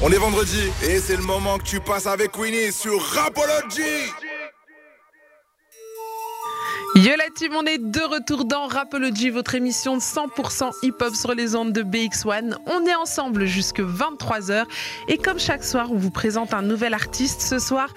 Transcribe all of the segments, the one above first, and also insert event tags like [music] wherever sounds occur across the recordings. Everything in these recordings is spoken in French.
On est vendredi et c'est le moment que tu passes avec Winnie sur Rapology. Yo la team, on est de retour dans Rapology, votre émission de 100% hip-hop sur les ondes de BX1. On est ensemble jusque 23h et comme chaque soir, on vous présente un nouvel artiste. Ce soir,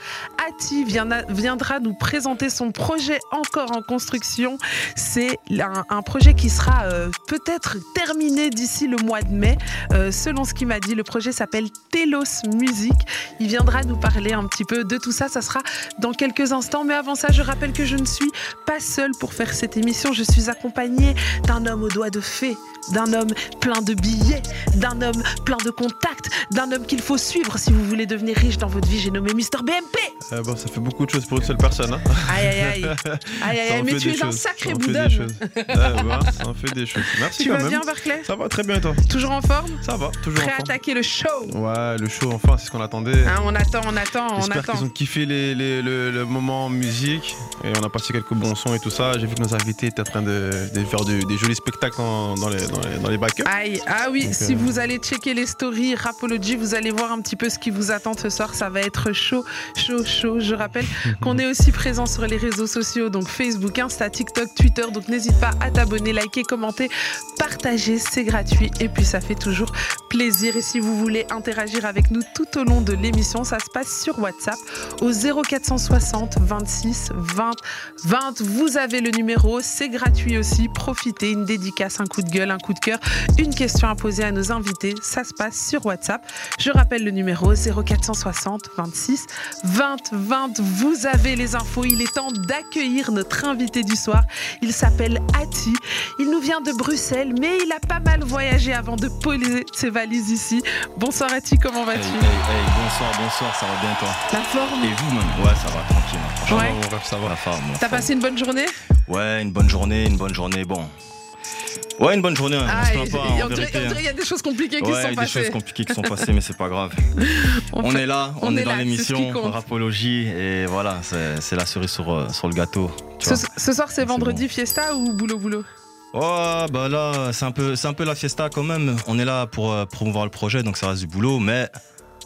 Ati viendra nous présenter son projet encore en construction. C'est un, projet qui sera euh, peut-être terminé d'ici le mois de mai. Euh, selon ce qu'il m'a dit, le projet s'appelle Telos Music. Il viendra nous parler un petit peu de tout ça. Ça sera dans quelques instants. Mais avant ça, je rappelle que je ne suis pas seule pour faire cette émission. Je suis accompagnée d'un homme aux doigts de fée, d'un homme plein de billets, d'un homme plein de contacts, d'un homme qu'il faut suivre si vous voulez devenir riche dans votre vie. J'ai nommé Mister BMP. Ah bon, ça fait beaucoup de choses pour une seule personne. Hein. Aïe aïe aïe. [laughs] aïe, aïe, mais tu es un sacré bout d'homme. ça en fait des choses. Merci tu vas bien, Barclay? Ça va très bien, toi? Toujours en forme? Ça va, toujours Prêt en forme. à attaquer le show Ouais, le show, enfin, c'est ce qu'on attendait. Hein, on attend, on attend, on J'espère attend. qu'ils ont kiffé les, les- le, le moment musique et on a passé quelques bons sons et tout ça. J'ai vu que nos invités étaient en train de, de faire de- des jolis spectacles dans, les, dans, les, dans les backups. Aïe, ah oui, Donc, si euh, vous allez checker les stories Rapology, vous allez voir un petit peu ce qui vous attend ce soir. Ça va être chaud, chaud, chaud. Je rappelle [laughs] qu'on est aussi présent sur les réseaux sociaux, donc Facebook, Insta, TikTok, Twitter. Donc n'hésite pas à t'abonner, liker, commenter, partager, c'est gratuit. Et puis ça fait toujours plaisir. Et si vous voulez interagir avec nous tout au long de l'émission, ça se passe sur WhatsApp au 0460 26 20 20. Vous avez le numéro, c'est gratuit aussi. Profitez, une dédicace, un coup de gueule, un coup de cœur, une question à poser à nos invités. Ça se passe sur WhatsApp. Je rappelle le numéro 0460 26 20 20. Vous avez les infos. Il est temps d'accueillir notre invité du soir. Il s'appelle Ati. Il nous vient de Bruxelles, mais il a pas mal voyagé avant de poser ses valises ici. Bonsoir Ati, comment vas-tu? Hey, hey, hey, bonsoir, bonsoir, ça va bien toi? La forme Et vous même Ouais, ça va, tranquille. Hein. Ouais. Mon rêve, ça va. la forme. la T'as forme. passé une bonne journée Ouais, une bonne journée, une bonne journée, bon. Ouais, une bonne journée, hein, on Ah, se pas, en vérité. dirait qu'il y a des choses compliquées qui Ouais, sont des passées. choses compliquées qui sont passées, mais c'est pas grave. [laughs] On On fait- est là, on on, est est, dans là, l'émission. Rapologie, et voilà, c'est c'est la cerise sur, euh, sur le gâteau. tu Ce, vois. ce soir, c'est C'est vendredi fiesta ou boulot boulot? Oh, bah là, c'est un, peu, c'est un peu la fiesta quand même. On est là pour euh, promouvoir le projet, donc ça reste du boulot, mais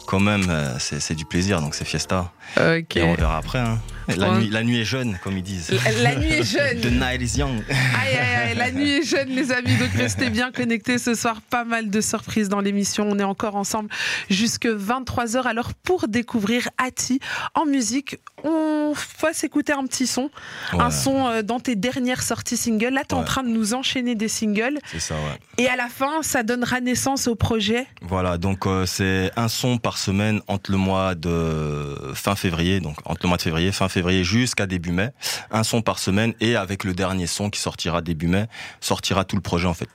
quand même, euh, c'est du plaisir, donc c'est fiesta. Ok. Et on verra après. hein. La, Ouais. nuit, la nuit est jeune, comme ils disent. La, la nuit est jeune. The night is young. Aïe, aïe, aïe, la nuit est jeune, les amis. Donc restez bien connectés ce soir. Pas mal de surprises dans l'émission. On est encore ensemble jusque 23h. Alors pour découvrir Ati en musique, on va s'écouter un petit son. Un son euh, dans tes dernières sorties singles. Là, tu es en train de nous enchaîner des singles. C'est ça, ouais. Et à la fin, ça donnera naissance au projet. Voilà, donc euh, c'est un son par semaine entre le mois de fin février, donc entre le mois de février, fin février jusqu'à début mai. Un son par semaine et avec le dernier son qui sortira début mai, sortira tout le projet en fait.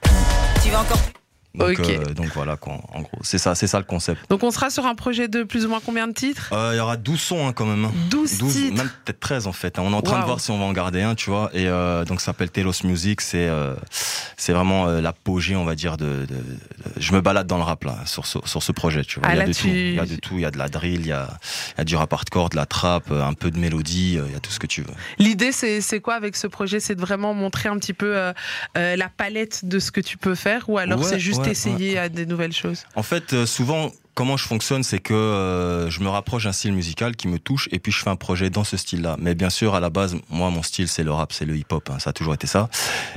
Donc, euh, donc voilà, quoi, en gros, c'est ça, c'est ça le concept. Donc on sera sur un projet de plus ou moins combien de titres? Euh, Il y aura 12 sons hein, quand même. hein. 12, 12, titres. même peut-être 13 en fait. hein. On est en train Wow. de voir si on va en garder un, tu vois. Et euh, donc ça s'appelle Telos Music. C'est c'est vraiment l'apogée, on va dire, de, de- de- Je me balade dans le rap là, sur ce, sur ce projet, tu vois. Ah, il y a de tu- tout. Il y a de tout. Il y a de la drill, il y a, il y a du rap hardcore, de la trap, un peu de mélodie. Il y a tout ce que tu veux. L'idée, c'est quoi avec ce projet? C'est de vraiment montrer un petit peu la palette de ce que tu peux faire ou alors Ouais, c'est juste ouais, essayer à des nouvelles choses En fait, euh, souvent, comment je fonctionne, c'est que euh, je me rapproche d'un style musical qui me touche et puis je fais un projet dans ce style-là. Mais bien sûr, à la base, moi, mon style, c'est le rap, c'est le hip-hop. hein, ça a toujours été ça.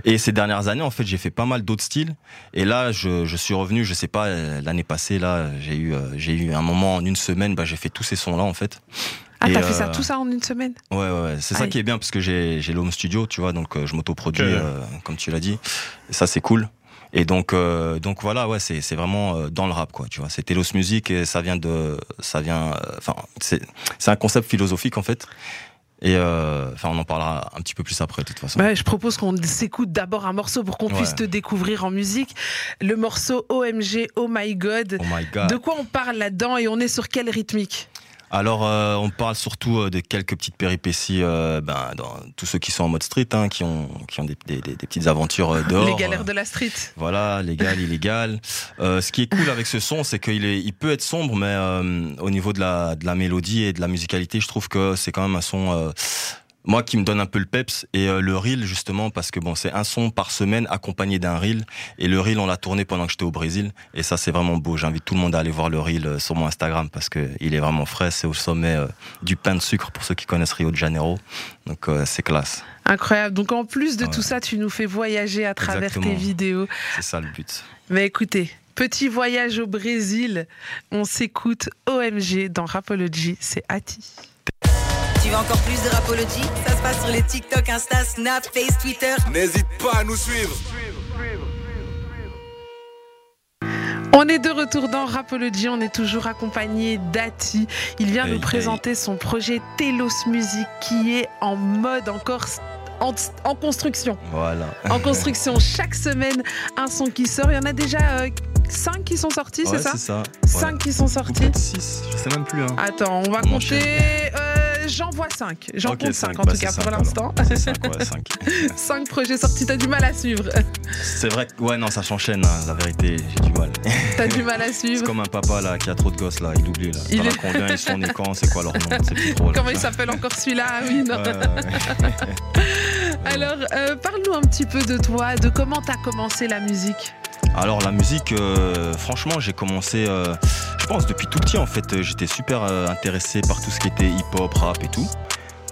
Et ces dernières années, en fait, j'ai fait pas mal d'autres styles. Et là, je, je suis revenu, je sais pas, euh, l'année passée, là, j'ai eu, euh, j'ai eu un moment en une semaine, bah, j'ai fait tous ces sons-là, en fait. Ah, t'as fait ça, tout ça en une semaine? Ouais, ouais, ouais. C'est ça qui est bien parce que j'ai l'home studio, tu vois, donc euh, je m'autoproduis, euh, comme tu l'as dit. Et ça, c'est cool. Et donc, euh, donc voilà, ouais, c'est c'est vraiment euh, dans le rap, quoi, tu vois. C'est Telos Music et ça vient de, ça vient, euh, enfin, c'est c'est un concept philosophique en fait. Et euh, enfin, on en parlera un petit peu plus après, de toute façon. Ouais, je propose qu'on s'écoute d'abord un morceau pour qu'on Ouais. puisse te découvrir en musique. Le morceau OMG, Oh My God. Oh my god. De quoi on parle là-dedans et on est sur quelle rythmique? Alors, euh, on parle surtout euh, de quelques petites péripéties, euh, ben, dans tous ceux qui sont en mode street, hein, qui ont, qui ont des, des, petites aventures dehors. Les galères de la street. Voilà, légal, illégal. Euh, ce qui est cool avec ce son, c'est qu'il est, il peut être sombre, mais euh, au niveau de la, de la mélodie et de la musicalité, je trouve que c'est quand même un son euh, moi qui me donne un peu le peps et euh, le reel justement parce que bon c'est un son par semaine accompagné d'un reel. Et le reel on l'a tourné pendant que j'étais au Brésil. Et ça c'est vraiment beau. J'invite tout le monde à aller voir le reel euh, sur mon Instagram parce que il est vraiment frais. C'est au sommet euh, du pain de sucre pour ceux qui connaissent Rio de Janeiro. Donc c'est classe. Incroyable. Donc en plus de tout ça tu nous fais voyager à travers tes vidéos. C'est ça le but. Mais écoutez Petit voyage au Brésil, on s'écoute OMG dans Rapology, c'est Ati. Veux encore plus de Rapology Ça se passe sur les TikTok, Insta, Snap, Face, Twitter. N'hésite pas à nous suivre. On est de retour dans Rapology, on est toujours accompagné d'Ati. Il vient nous présenter son projet Telos Music qui est en mode encore en, construction. Voilà. En [laughs] construction. Chaque semaine, un son qui sort. Il y en a déjà 5 euh, qui sont sortis, c'est ça C'est ça. 5 qui sont sortis. 6, je sais même plus. Hein. Attends, on va compter. Euh, j'en vois 5. J'en compte 5 en bah, tout cas pour l'instant. 5 [laughs] projets sortis, t'as du mal à suivre. C'est vrai ouais, non, ça s'enchaîne, hein, la vérité, j'ai du mal. [laughs] T'as du mal à suivre. C'est comme un papa là qui a trop de gosses là, il oublie là. Il est... combien ils sont nés quand, c'est quoi leur nom C'est plus trop. Comment il s'appelle encore celui-là ah Oui, non. [laughs] Alors, euh, parle-nous un petit peu de toi, de comment t'as commencé la musique. Alors la musique, euh, franchement, j'ai commencé, euh, je pense depuis tout petit en fait, j'étais super intéressé par tout ce qui était hip-hop, rap et tout.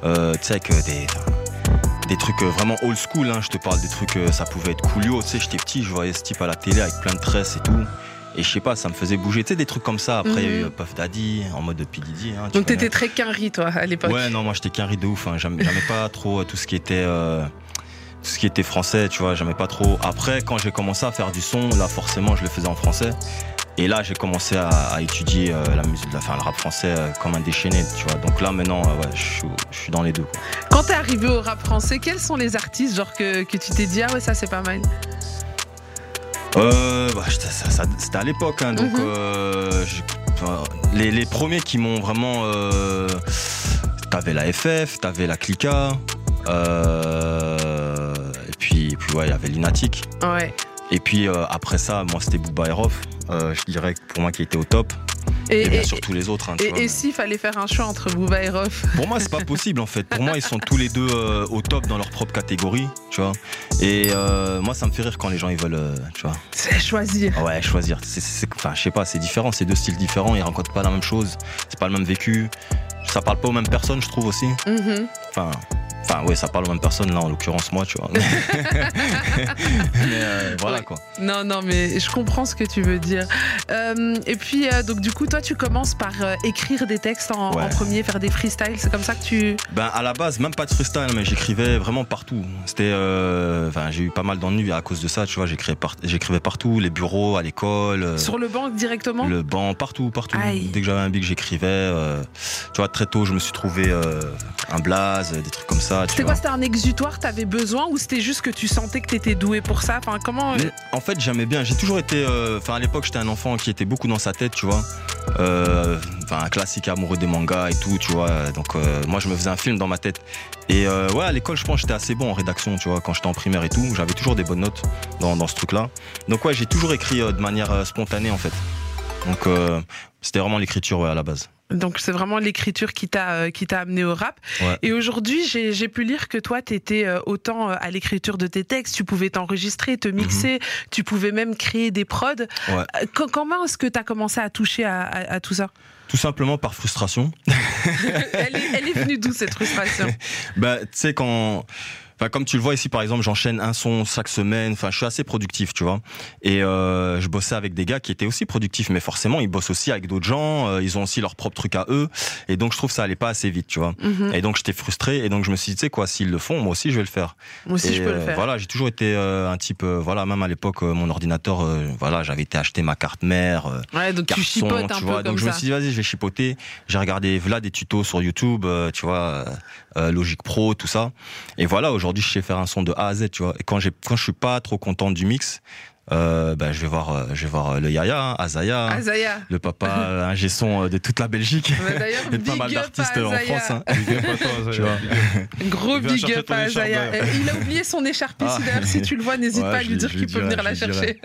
tu sais avec des des trucs vraiment old school, hein. je te parle des trucs, ça pouvait être coolio, tu sais, j'étais petit, je voyais ce type à la télé avec plein de tresses et tout. Et je sais pas, ça me faisait bouger. Tu sais, des trucs comme ça. Après, il y a eu mhm. Puff Daddy en mode P. Diddy. Hein, Donc, t'étais très quinri, toi, à l'époque Ouais, non, moi, j'étais quinri de ouf. Hein. J'aimais pas trop tout ce qui était. Tout ce qui était français, tu vois, j'aimais pas trop. Après, quand j'ai commencé à faire du son, là, forcément, je le faisais en français. Et là, j'ai commencé à, étudier la musique, enfin, le rap français comme un déchaîné, tu vois. Donc là, maintenant, ouais, je suis dans les deux. Quoi. Quand t'es arrivé au rap français, quels sont les artistes, genre, que, que tu t'es dit, ah ouais, ça, c'est pas mal? Euh, bah, C'était à l'époque, hein, donc mhm. euh, les, les, premiers qui m'ont vraiment. Euh, t'avais la FF, t'avais la Clica, euh, ouais, il y avait l'Inatic. Ouais. Et puis euh, après ça, moi c'était Booba Erof, euh, je dirais pour moi qui était au top. Et, bien sûr tous les autres. Hein, et, s'il fallait faire un choix entre Booba et Rof? Pour moi, c'est pas possible en fait. Pour moi, ils sont tous les deux euh, au top dans leur propre catégorie, tu vois. Et moi, ça me fait rire quand les gens ils veulent, tu vois. C'est choisir. Ouais, choisir. Enfin, je sais pas, c'est différent, c'est deux styles différents, ils rencontrent pas la même chose, c'est pas le même vécu. Ça parle pas aux mêmes personnes, je trouve aussi. Mm-hmm. Enfin, Enfin, ouais, ça parle aux mêmes personnes, là, en l'occurrence, moi, tu vois. mais [laughs] euh, voilà, quoi. Non, non, mais je comprends ce que tu veux dire. Euh, et puis, euh, donc, du coup, toi, tu commences par écrire des textes en, premier, faire des freestyles. C'est comme ça que tu. Ben, à la base, même pas de freestyle, mais j'écrivais vraiment partout. C'était. Enfin, j'ai eu pas mal d'ennuis à cause de ça, tu vois. J'écrivais partout, les bureaux, à l'école. Sur le banc directement? Le banc, partout, partout. Dès que j'avais un bic, j'écrivais. tu vois, très tôt, je me suis trouvé un blaze, des trucs comme ça. C'était quoi C'était un exutoire T'avais besoin ou c'était juste que tu sentais que t'étais doué pour ça? Enfin, comment euh? En fait, j'aimais bien. J'ai toujours été. Euh, enfin, à l'époque, j'étais un enfant qui était beaucoup dans sa tête, tu vois. Euh, enfin, un classique amoureux des mangas et tout, tu vois. Donc, moi, je me faisais un film dans ma tête. Et ouais, à l'école, je pense, j'étais assez bon en rédaction, tu vois. Quand j'étais en primaire et tout, j'avais toujours des bonnes notes dans, dans ce truc-là. Donc, ouais, j'ai toujours écrit de manière spontanée, en fait. Donc, c'était vraiment l'écriture, ouais, à la base. Donc c'est vraiment l'écriture qui t'a euh, qui t'a amené au rap. Et aujourd'hui, j'ai pu lire que toi, tu étais euh, autant euh, à l'écriture de tes textes, tu pouvais t'enregistrer, te mixer, mhm. tu pouvais même créer des prods. Comment est-ce que tu as commencé à toucher à, tout ça? Tout simplement par frustration. [laughs] elle, est, elle, est, venue d'où cette frustration? [laughs] Bah, tu sais quand comme tu le vois ici, par exemple, j'enchaîne un son chaque semaine. Enfin, je suis assez productif, tu vois. Et euh, je bossais avec des gars qui étaient aussi productifs, mais forcément, ils bossent aussi avec d'autres gens. Euh, ils ont aussi leurs propres trucs à eux. Et donc, je trouve que ça allait pas assez vite, tu vois. Mhm. Et donc, j'étais frustré. Et donc, je me suis dit, tu sais quoi, s'ils le font, moi aussi, je vais le faire. Moi aussi, je peux le euh, faire. Voilà, j'ai toujours été un type. voilà, même à l'époque, mon ordinateur, voilà, j'avais été acheter ma carte mère. ouais, donc tu chipotes un vois. Peu donc, je me suis dit, vas-y, je vais chipoter. J'ai regardé là des tutos sur YouTube, tu vois, Logic Pro, tout ça. Et voilà, aujourd'hui, je sais faire un son de a à Z, tu vois. Et quand quand je suis pas trop content du mix, euh, ben, je vais voir, euh, je vais voir euh, le Yaya, hein, Azaya, Azaya. le papa euh, ingé son euh, de toute la Belgique. Bah, Et [laughs] pas mal d'artistes en. France. hein. Big up à toi, Zaya. Tu vois. Gros Il vient big up à Azaya. Euh, Il a oublié son écharpe ici Ah. Si tu le vois, n'hésite Ouais, pas à lui dire qu'il peut venir la chercher.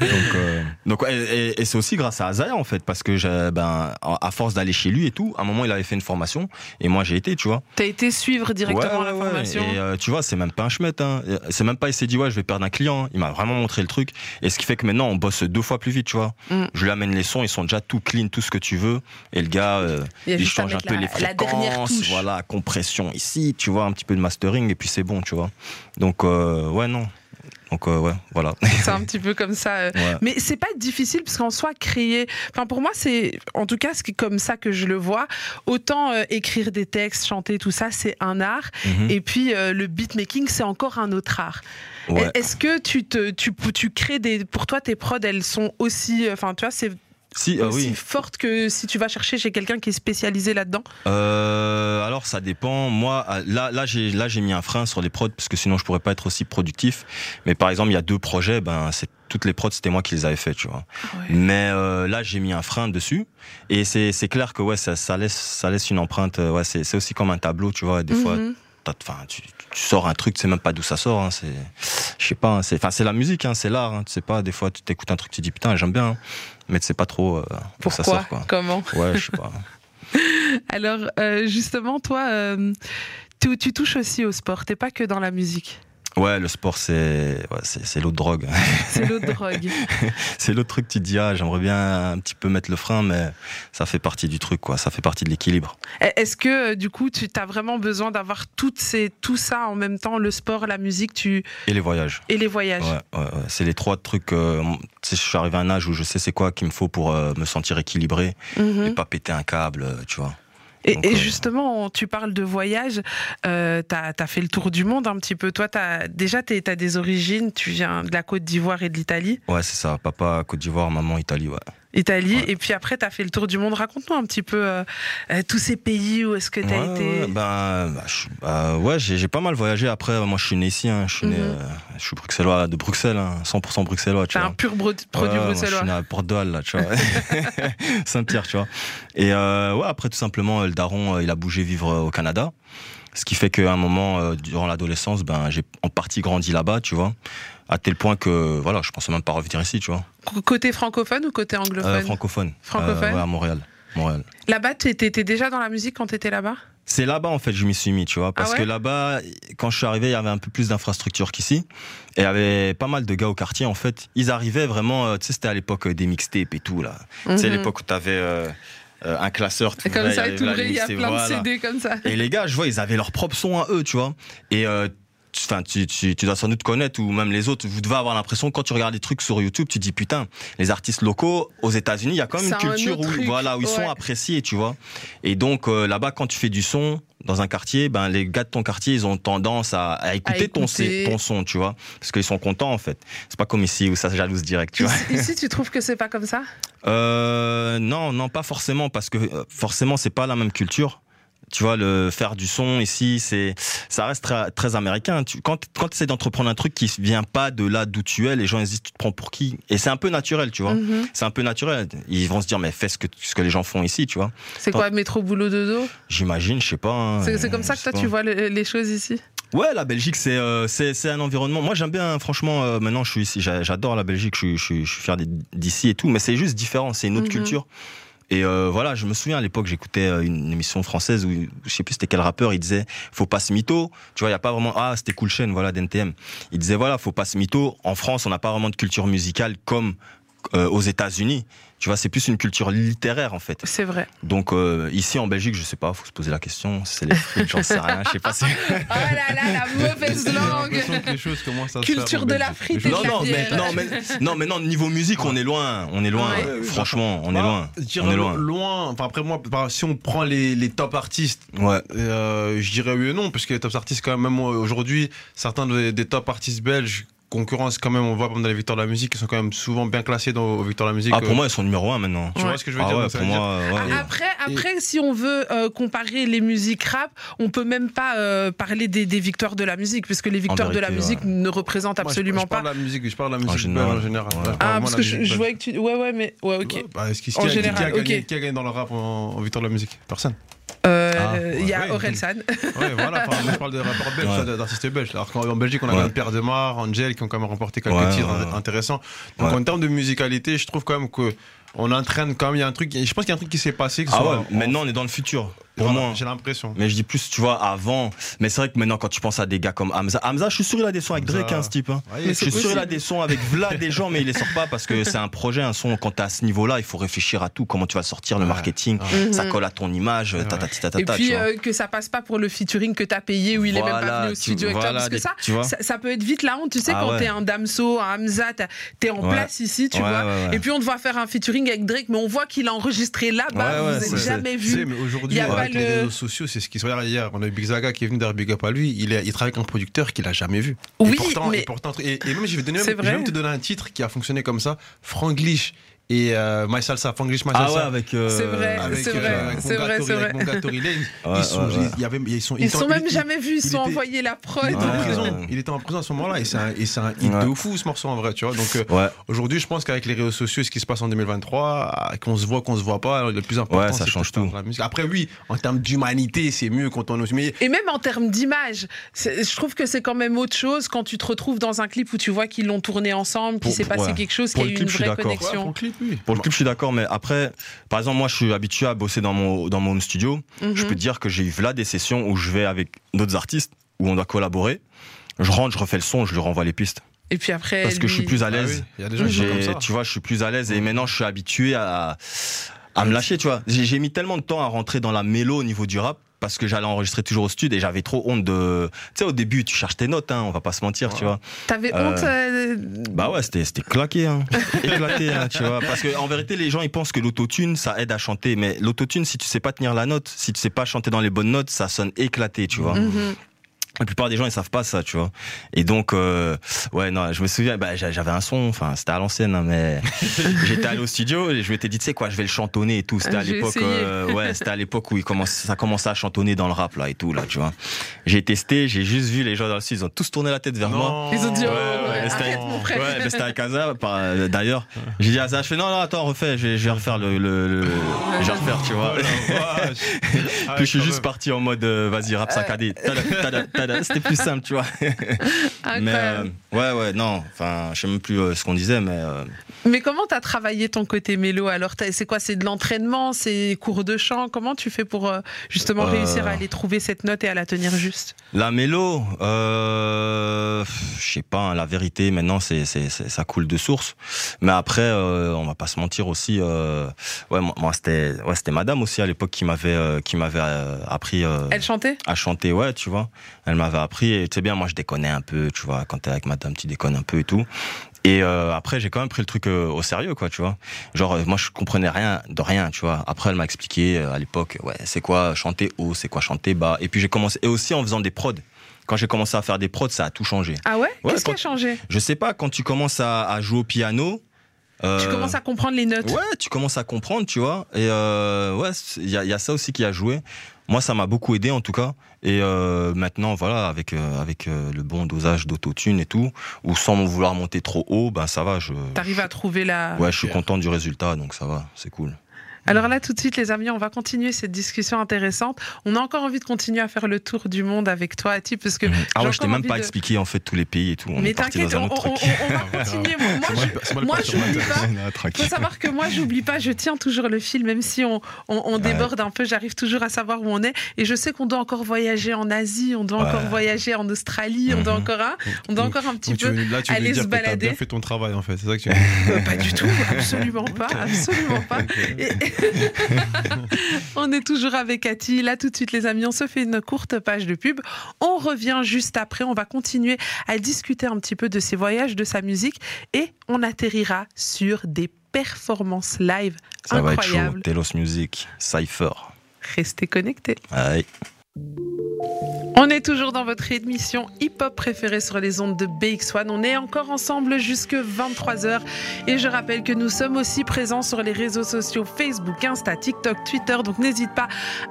[laughs] Donc, euh, et, et c'est aussi grâce à Azaya en fait, parce que ben, à force d'aller chez lui et tout, à un moment il avait fait une formation et moi j'ai été, tu vois. T'as été suivre directement Ouais, la ouais, formation. Et euh, tu vois, c'est même pas un schmet. Hein. C'est même pas il s'est dit ouais, je vais perdre un client. Il m'a vraiment montré le truc. Et ce qui fait que maintenant on bosse deux fois plus vite, tu vois. Mm. Je lui amène les sons, ils sont déjà tout clean, tout ce que tu veux. Et le gars, euh, Il change un peu la- les fréquences, voilà, compression ici, tu vois, un petit peu de mastering et puis c'est bon, tu vois. Donc euh, ouais non. Donc euh, ouais, voilà. C'est un [laughs] petit peu comme ça. euh. Ouais. Mais c'est pas difficile parce qu'en soi créer. Enfin pour moi c'est en tout cas c'est comme ça que je le vois. Autant euh, écrire des textes, chanter tout ça c'est un art. Mhm. Et puis le beatmaking c'est encore un autre art. Ouais. Est-ce que tu te tu, tu crées des pour toi tes prods elles sont aussi enfin tu vois c'est Si, euh, aussi oui. fortes que si tu vas chercher chez quelqu'un qui est spécialisé là-dedans. Euh, alors ça dépend. Moi, euh, là, là, j'ai, là, j'ai mis un frein sur les prods parce que sinon je pourrais pas être aussi productif. Mais par exemple, il y a deux projets, ben, c'est toutes les prods, c'était moi qui les avais fait, tu vois. Mais euh, là, j'ai mis un frein dessus et c'est, c'est clair que ouais, ça, ça laisse, ça laisse une empreinte. euh, Ouais, c'est, c'est aussi comme un tableau, tu vois. Des fois, Mhm. enfin, tu, tu sors un truc, tu sais même pas d'où ça sort. Hein, c'est, je sais pas. hein, c'est, enfin, c'est la musique, hein, c'est l'art. Hein, tu sais pas. Des fois, tu t'écoutes un truc, tu dis putain, j'aime bien, hein, mais tu sais pas trop euh, d'où ça Pourquoi sort, quoi. Comment Ouais, je sais pas. [laughs] Alors euh, justement toi euh, tu, tu touches aussi au sport. T'es pas que dans la musique. Ouais, le sport, c'est, ouais, c'est, c'est l'autre drogue. [laughs] C'est l'autre drogue. [laughs] c'est l'autre truc, tu te dis, ah, j'aimerais bien un petit peu mettre le frein, mais ça fait partie du truc, quoi. Ça fait partie de l'équilibre. Est-ce que euh, du coup tu as vraiment besoin d'avoir toutes ces, tout ça en même temps, le sport, la musique tu... Et les voyages. et les voyages Ouais, ouais, ouais. C'est les trois trucs. euh, je suis arrivé à un âge où je sais c'est quoi qu'il me faut pour euh, me sentir équilibré Mhm. et pas péter un câble, euh, tu vois. Et, Donc, et euh, justement, tu parles de voyage, euh, tu as, fait le tour du monde un petit peu. Toi, as, déjà, tu as des origines, tu viens de la Côte d'Ivoire et de l'Italie. Ouais, c'est ça. Papa Côte d'Ivoire, maman Italie, ouais. Italie, Ouais. et puis après, tu as fait le tour du monde. Raconte-nous un petit peu euh, euh, tous ces pays où est-ce que tu as Ouais, été. ouais, ben, bah, je- bah, ouais, j'ai pas mal voyagé. Après, moi, je suis né ici. hein. Je suis né, Mhm. euh, je suis bruxellois de Bruxelles, hein, 100% bruxellois. Tu vois. un pur produit moi, bruxellois. je suis né à Porte-de-Halle, là, tu vois. [laughs] [laughs] Saint-Pierre, tu vois. Et euh, ouais, après, tout simplement, euh, le daron, euh, il a bougé vivre euh, au Canada. Ce qui fait qu'à un moment, euh, durant l'adolescence, ben, j'ai en partie grandi là-bas, tu vois. À tel point que, voilà, je pensais même pas revenir ici, tu vois. Côté francophone ou côté anglophone Euh, francophone. Francophone Euh, ouais, à Montréal. Montréal. Là-bas, tu étais déjà dans la musique quand tu étais là-bas? C'est là-bas en fait je m'y suis mis, tu vois, parce Ah ouais que là-bas, quand je suis arrivé, il y avait un peu plus d'infrastructures qu'ici, et il y avait pas mal de gars au quartier en fait. Ils arrivaient vraiment, euh, tu sais, c'était à l'époque des mixtapes et tout là. Tu sais, Mhm. l'époque où t'avais euh, euh, un classeur, Et comme ça, et tout vrai, il y a plein voilà. de CD comme ça. Et les gars, je vois, ils avaient leur propre son à eux, tu vois. Et euh, tu- Enfin, tu, tu, tu dois sans doute connaître, ou même les autres, vous devez avoir l'impression, quand tu regardes des trucs sur YouTube, tu dis putain, les artistes locaux aux États-Unis, il y a quand même une un culture où, truc, voilà, où ils sont appréciés, tu vois. Et donc euh, là-bas, quand tu fais du son dans un quartier, ben les gars de ton quartier, ils ont tendance à, à écouter, Ton, écouter. ton son, tu vois, parce qu'ils sont contents en fait. C'est pas comme ici où ça se jalouse direct, tu vois. Ici, ici, tu trouves que c'est pas comme ça? Euh, non, non, pas forcément, parce que euh, forcément, c'est pas la même culture. Tu vois, le faire du son ici, c'est, ça reste très, très américain. Tu, quand, quand tu essaies d'entreprendre un truc qui vient pas de là d'où tu es, les gens disent tu te prends pour qui? Et c'est un peu naturel, tu vois. Mhm. C'est un peu naturel. Ils vont se dire mais fais ce que ce que les gens font ici, tu vois. C'est quoi, métro, boulot, dodo J'imagine, je sais pas. hein, C'est comme ça que toi, pas. tu vois le- les choses ici? Ouais, la Belgique, c'est euh, c'est un environnement. Moi, j'aime bien. Franchement, euh, maintenant, je suis ici. J'adore la Belgique. Je suis, je je suis fier d'ici et tout. Mais c'est juste différent. C'est une autre Mhm. culture. Et euh, voilà, je me souviens à l'époque, j'écoutais euh, une émission française où je sais plus c'était quel rappeur. Il disait, faut pas se mytho. Tu vois, il y a pas vraiment. Ah, c'était Cool Chain, voilà, d'NTM. Il disait voilà, faut pas se mytho. En France, on n'a pas vraiment de culture musicale comme euh, aux États-Unis. Tu vois, c'est plus une culture littéraire en fait. C'est vrai. Donc euh, ici en Belgique, je sais pas, faut se poser la question. C'est les frites, j'en sais rien. Je sais pas. si- [laughs] Oh là là, la [laughs] mauvaise langue l'impression que les choses commencent à se Culture de la frite Les et choses- de la Non, non, mais, non, mais, non, mais non, niveau musique, on est loin. On est loin. Ouais, Franchement, on est Bah, loin. On est loin. loin. Enfin, après moi, par- si on prend les, les top artistes, Ouais. euh, je dirais oui et non, parce que les top artistes, quand même, même aujourd'hui, certains des, des top artistes belges concurrence quand même. On voit dans les victoires de la musique, qui sont quand même souvent bien classés dans, aux victoires de la musique. Ah, pour euh, moi, ils sont numéro 1 maintenant. tu Ouais. vois ce que je veux Ah dire ouais, pour ouais. Ah, Après, après si on veut euh, comparer les musiques rap, on peut même pas euh, parler des, des victoires de la musique, puisque les victoires de la musique ouais. ne représentent je- absolument je, parle pas. de la musique, je parle de la musique général. en général. Je Ah, parce que je, musique je voyais que tu. Ouais, ouais, mais. Ouais, ok. Ouais, bah, est-ce qui, En qui a- qui a général, gagné, ok. qui a gagné dans le rap en, en victoire de la musique? Personne. Euh, Ah, Il y a ouais. Orelsan. Ouais, voilà. Je parle de rappeurs belges, Ouais. d'artistes belges. Alors qu'en en Belgique, on a Ouais. quand même Pierre Demar, Angel, qui ont quand même remporté quelques Ouais, titres intéressants. Donc Ouais. en termes de musicalité, je trouve quand même que on entraîne quand même. Il y a un truc. Je pense qu'il y a un truc qui s'est passé. Que Ah soit maintenant on est dans le futur. Pour Voilà, moi. j'ai l'impression. Mais je dis plus, tu vois, avant. Mais c'est vrai que maintenant, quand tu penses à des gars comme Hamza, Hamza, je suis sûr il a des sons avec Hamza. Drake, hein, ce type. hein. Ouais, Je suis sûr il a des sons avec Vlad des gens, mais il les sort pas parce que [laughs] c'est un projet, un son. Quand t'es à ce niveau-là, il faut réfléchir à tout. Comment tu vas sortir le Ouais. marketing, Mhm. ça colle à ton image, ta ta ta ta Et puis euh, que ça passe pas pour le featuring que t'as payé où il est même pas Voilà, venu au tu- studio avec toi. voilà, Parce que ça, tu vois. ça, ça peut être vite la honte. Tu sais, Ah quand ouais. t'es un Damso, un Hamza, t'es en Ouais. place ici, tu Ouais, vois. ouais, ouais. Et puis on te voit faire un featuring avec Drake, mais on voit qu'il a enregistré là-bas. Vous jamais vu. aujourd'hui, y a avec les le- réseaux sociaux, c'est ce qui se regarde hier. On a eu Big Zaga qui est venu d'ailleurs Big Up à lui. Il, est, il travaille avec un producteur qu'il a jamais vu. Oui, et pourtant, mais- et, pourtant- et, et même, je vais, donner, C'est même, je vais vrai. même te donner un titre qui a fonctionné comme ça Franglish et euh, My Salsa. Franglish, My Ah ouais, avec. euh, C'est vrai, avec, c'est vrai, c'est vrai, avec [laughs] ils sont, ouais, ouais. il y avait- ils sont, Ils sont même jamais vus, ils il sont envoyés la prod. Il était en prison. Il était en prison à ce moment-là et c'est un, et c'est un hit de fou ce morceau en vrai, tu vois. Donc euh, aujourd'hui, je pense qu'avec les réseaux sociaux, ce qui se passe en 2023, euh, qu'on se voit, qu'on se voit pas, le plus important, Ouais, ça c'est change tout. la musique. Après, oui, en termes d'humanité, c'est mieux quand on est. Mais Et même en termes d'image, je trouve que c'est quand même autre chose quand tu te retrouves dans un clip où tu vois qu'ils l'ont tourné ensemble, qu'il s'est passé quelque chose, qu'il y a eu une vraie connexion. Pour le clip, oui. pour le clip, je suis d'accord, mais après, par exemple, moi, je suis habitué à bosser dans mon, dans mon studio. Mhm. Je peux te dire que j'ai eu là des sessions où je vais avec d'autres artistes, où on doit collaborer. Je rentre, je refais le son, je lui renvoie les pistes. Et puis après. Parce que je suis plus à Ah l'aise. oui, Il y a des gens qui sont comme J'ai- ça. tu vois, je suis plus à l'aise et maintenant je suis habitué à, à me lâcher, tu vois. J'ai j'ai mis tellement de temps à rentrer dans la mélo au niveau du rap parce que j'allais enregistrer toujours au studio et j'avais trop honte de. Tu sais, au début, tu cherches tes notes, hein, on va pas se mentir, tu vois. T'avais Euh, honte euh, Bah ouais, c'était c'était claqué, hein. [laughs] éclaté, hein, tu vois. Parce que en vérité, les gens ils pensent que l'autotune ça aide à chanter, mais l'autotune, si tu sais pas tenir la note, si tu sais pas chanter dans les bonnes notes, ça sonne éclaté, tu vois. mhm. La plupart des gens ils savent pas ça, tu vois. Et donc euh, ouais non, je me souviens, bah, j'a- j'avais un son, enfin c'était à l'ancienne, hein, mais [laughs] j'étais allé au studio et je m'étais dit tu sais quoi, je vais le chantonner et tout. C'était à l'époque, euh, ouais, c'était à l'époque où il commence, ça commençait à chantonner dans le rap là et tout là, tu vois. J'ai testé, j'ai juste vu les gens dans le studio, ils ont tous tourné la tête vers moi. Ils ont dit, Ouais, oh, ouais, c'était-. Ouais, c'était avec Aza, euh, d'ailleurs. J'ai dit à Aza, je fais non, non, attends, refais, je vais, je vais refaire le, le, le- je vais refaire, tu vois. Oh [laughs] Puis je suis juste parti en mode, vas-y, rap saccadé. C'était plus simple, tu vois. [laughs] Mais euh, ouais, ouais, non. Enfin, je sais même plus euh, ce qu'on disait, mais euh, Mais comment t'as travaillé ton côté mélo alors? C'est quoi? C'est de l'entraînement? C'est cours de chant? Comment tu fais pour justement réussir à aller trouver cette note et à la tenir juste? La mélo, je sais pas. hein, la vérité, maintenant, c'est, ça coule de source. Mais après, on va pas se mentir aussi. ouais, moi, c'était, ouais, c'était Madame aussi à l'époque qui m'avait, qui m'avait appris. Elle chantait? à chanter, ouais, tu vois. Elle m'avait appris, et tu sais bien, moi je déconnais un peu, tu vois, quand t'es avec madame, tu déconnes un peu et tout. Et euh, après, j'ai quand même pris le truc euh, au sérieux, quoi, tu vois. Genre, euh, moi je comprenais rien de rien, tu vois. Après, elle m'a expliqué à l'époque, ouais, c'est quoi chanter haut, c'est quoi chanter bas. Et puis j'ai commencé, et aussi en faisant des prods. Quand j'ai commencé à faire des prods, ça a tout changé. Ah ouais, Ouais, Qu'est-ce qui a changé? Je sais pas, quand tu commences à, à jouer au piano. Tu commences à comprendre les notes. Ouais, tu commences à comprendre, tu vois. Et euh, ouais, il y y a ça aussi qui a joué. Moi, ça m'a beaucoup aidé en tout cas. Et euh, maintenant, voilà, avec euh, avec euh, le bon dosage d'autotune et tout, ou sans vouloir monter trop haut, ben ça va. Je T'arrives à trouver la. ouais, je suis content du résultat, donc ça va, c'est cool. Alors là, tout de suite, les amis, on va continuer cette discussion intéressante. On a encore envie de continuer à faire le tour du monde avec toi, Ati, parce que. Ah ouais, je t'ai même pas de- expliqué en fait tous les pays et tout. On Mais t'inquiète, un on, on- on- va [laughs] continuer. Moi, moi, j'oublie pas. [laughs] Faut savoir que moi, j'oublie pas, je tiens toujours le fil, même si on, déborde un peu, j'arrive toujours à savoir où on est. Et je sais qu'on doit encore voyager en Asie, on doit Ouais. encore voyager en Australie, on doit Mhm. encore, hein, on doit encore un petit Donc, tu peu. veux- là, tu aller veux dire se que t'as balader. bien fait ton travail, en fait. C'est ça que tu Euh, pas du tout, absolument [laughs] pas, absolument pas. Et- [laughs] on est toujours avec Cathy. Là, tout de suite, les amis, on se fait une courte page de pub. On revient juste après. On va continuer à discuter un petit peu de ses voyages, de sa musique et on atterrira sur des performances live Ça va être chaud. incroyables. Telos Music, Cypher. Restez connectés. On est toujours dans votre émission hip-hop préférée sur les ondes de BX1. On est encore ensemble jusque 23h. Et je rappelle que nous sommes aussi présents sur les réseaux sociaux Facebook, Insta, TikTok, Twitter. Donc n'hésite pas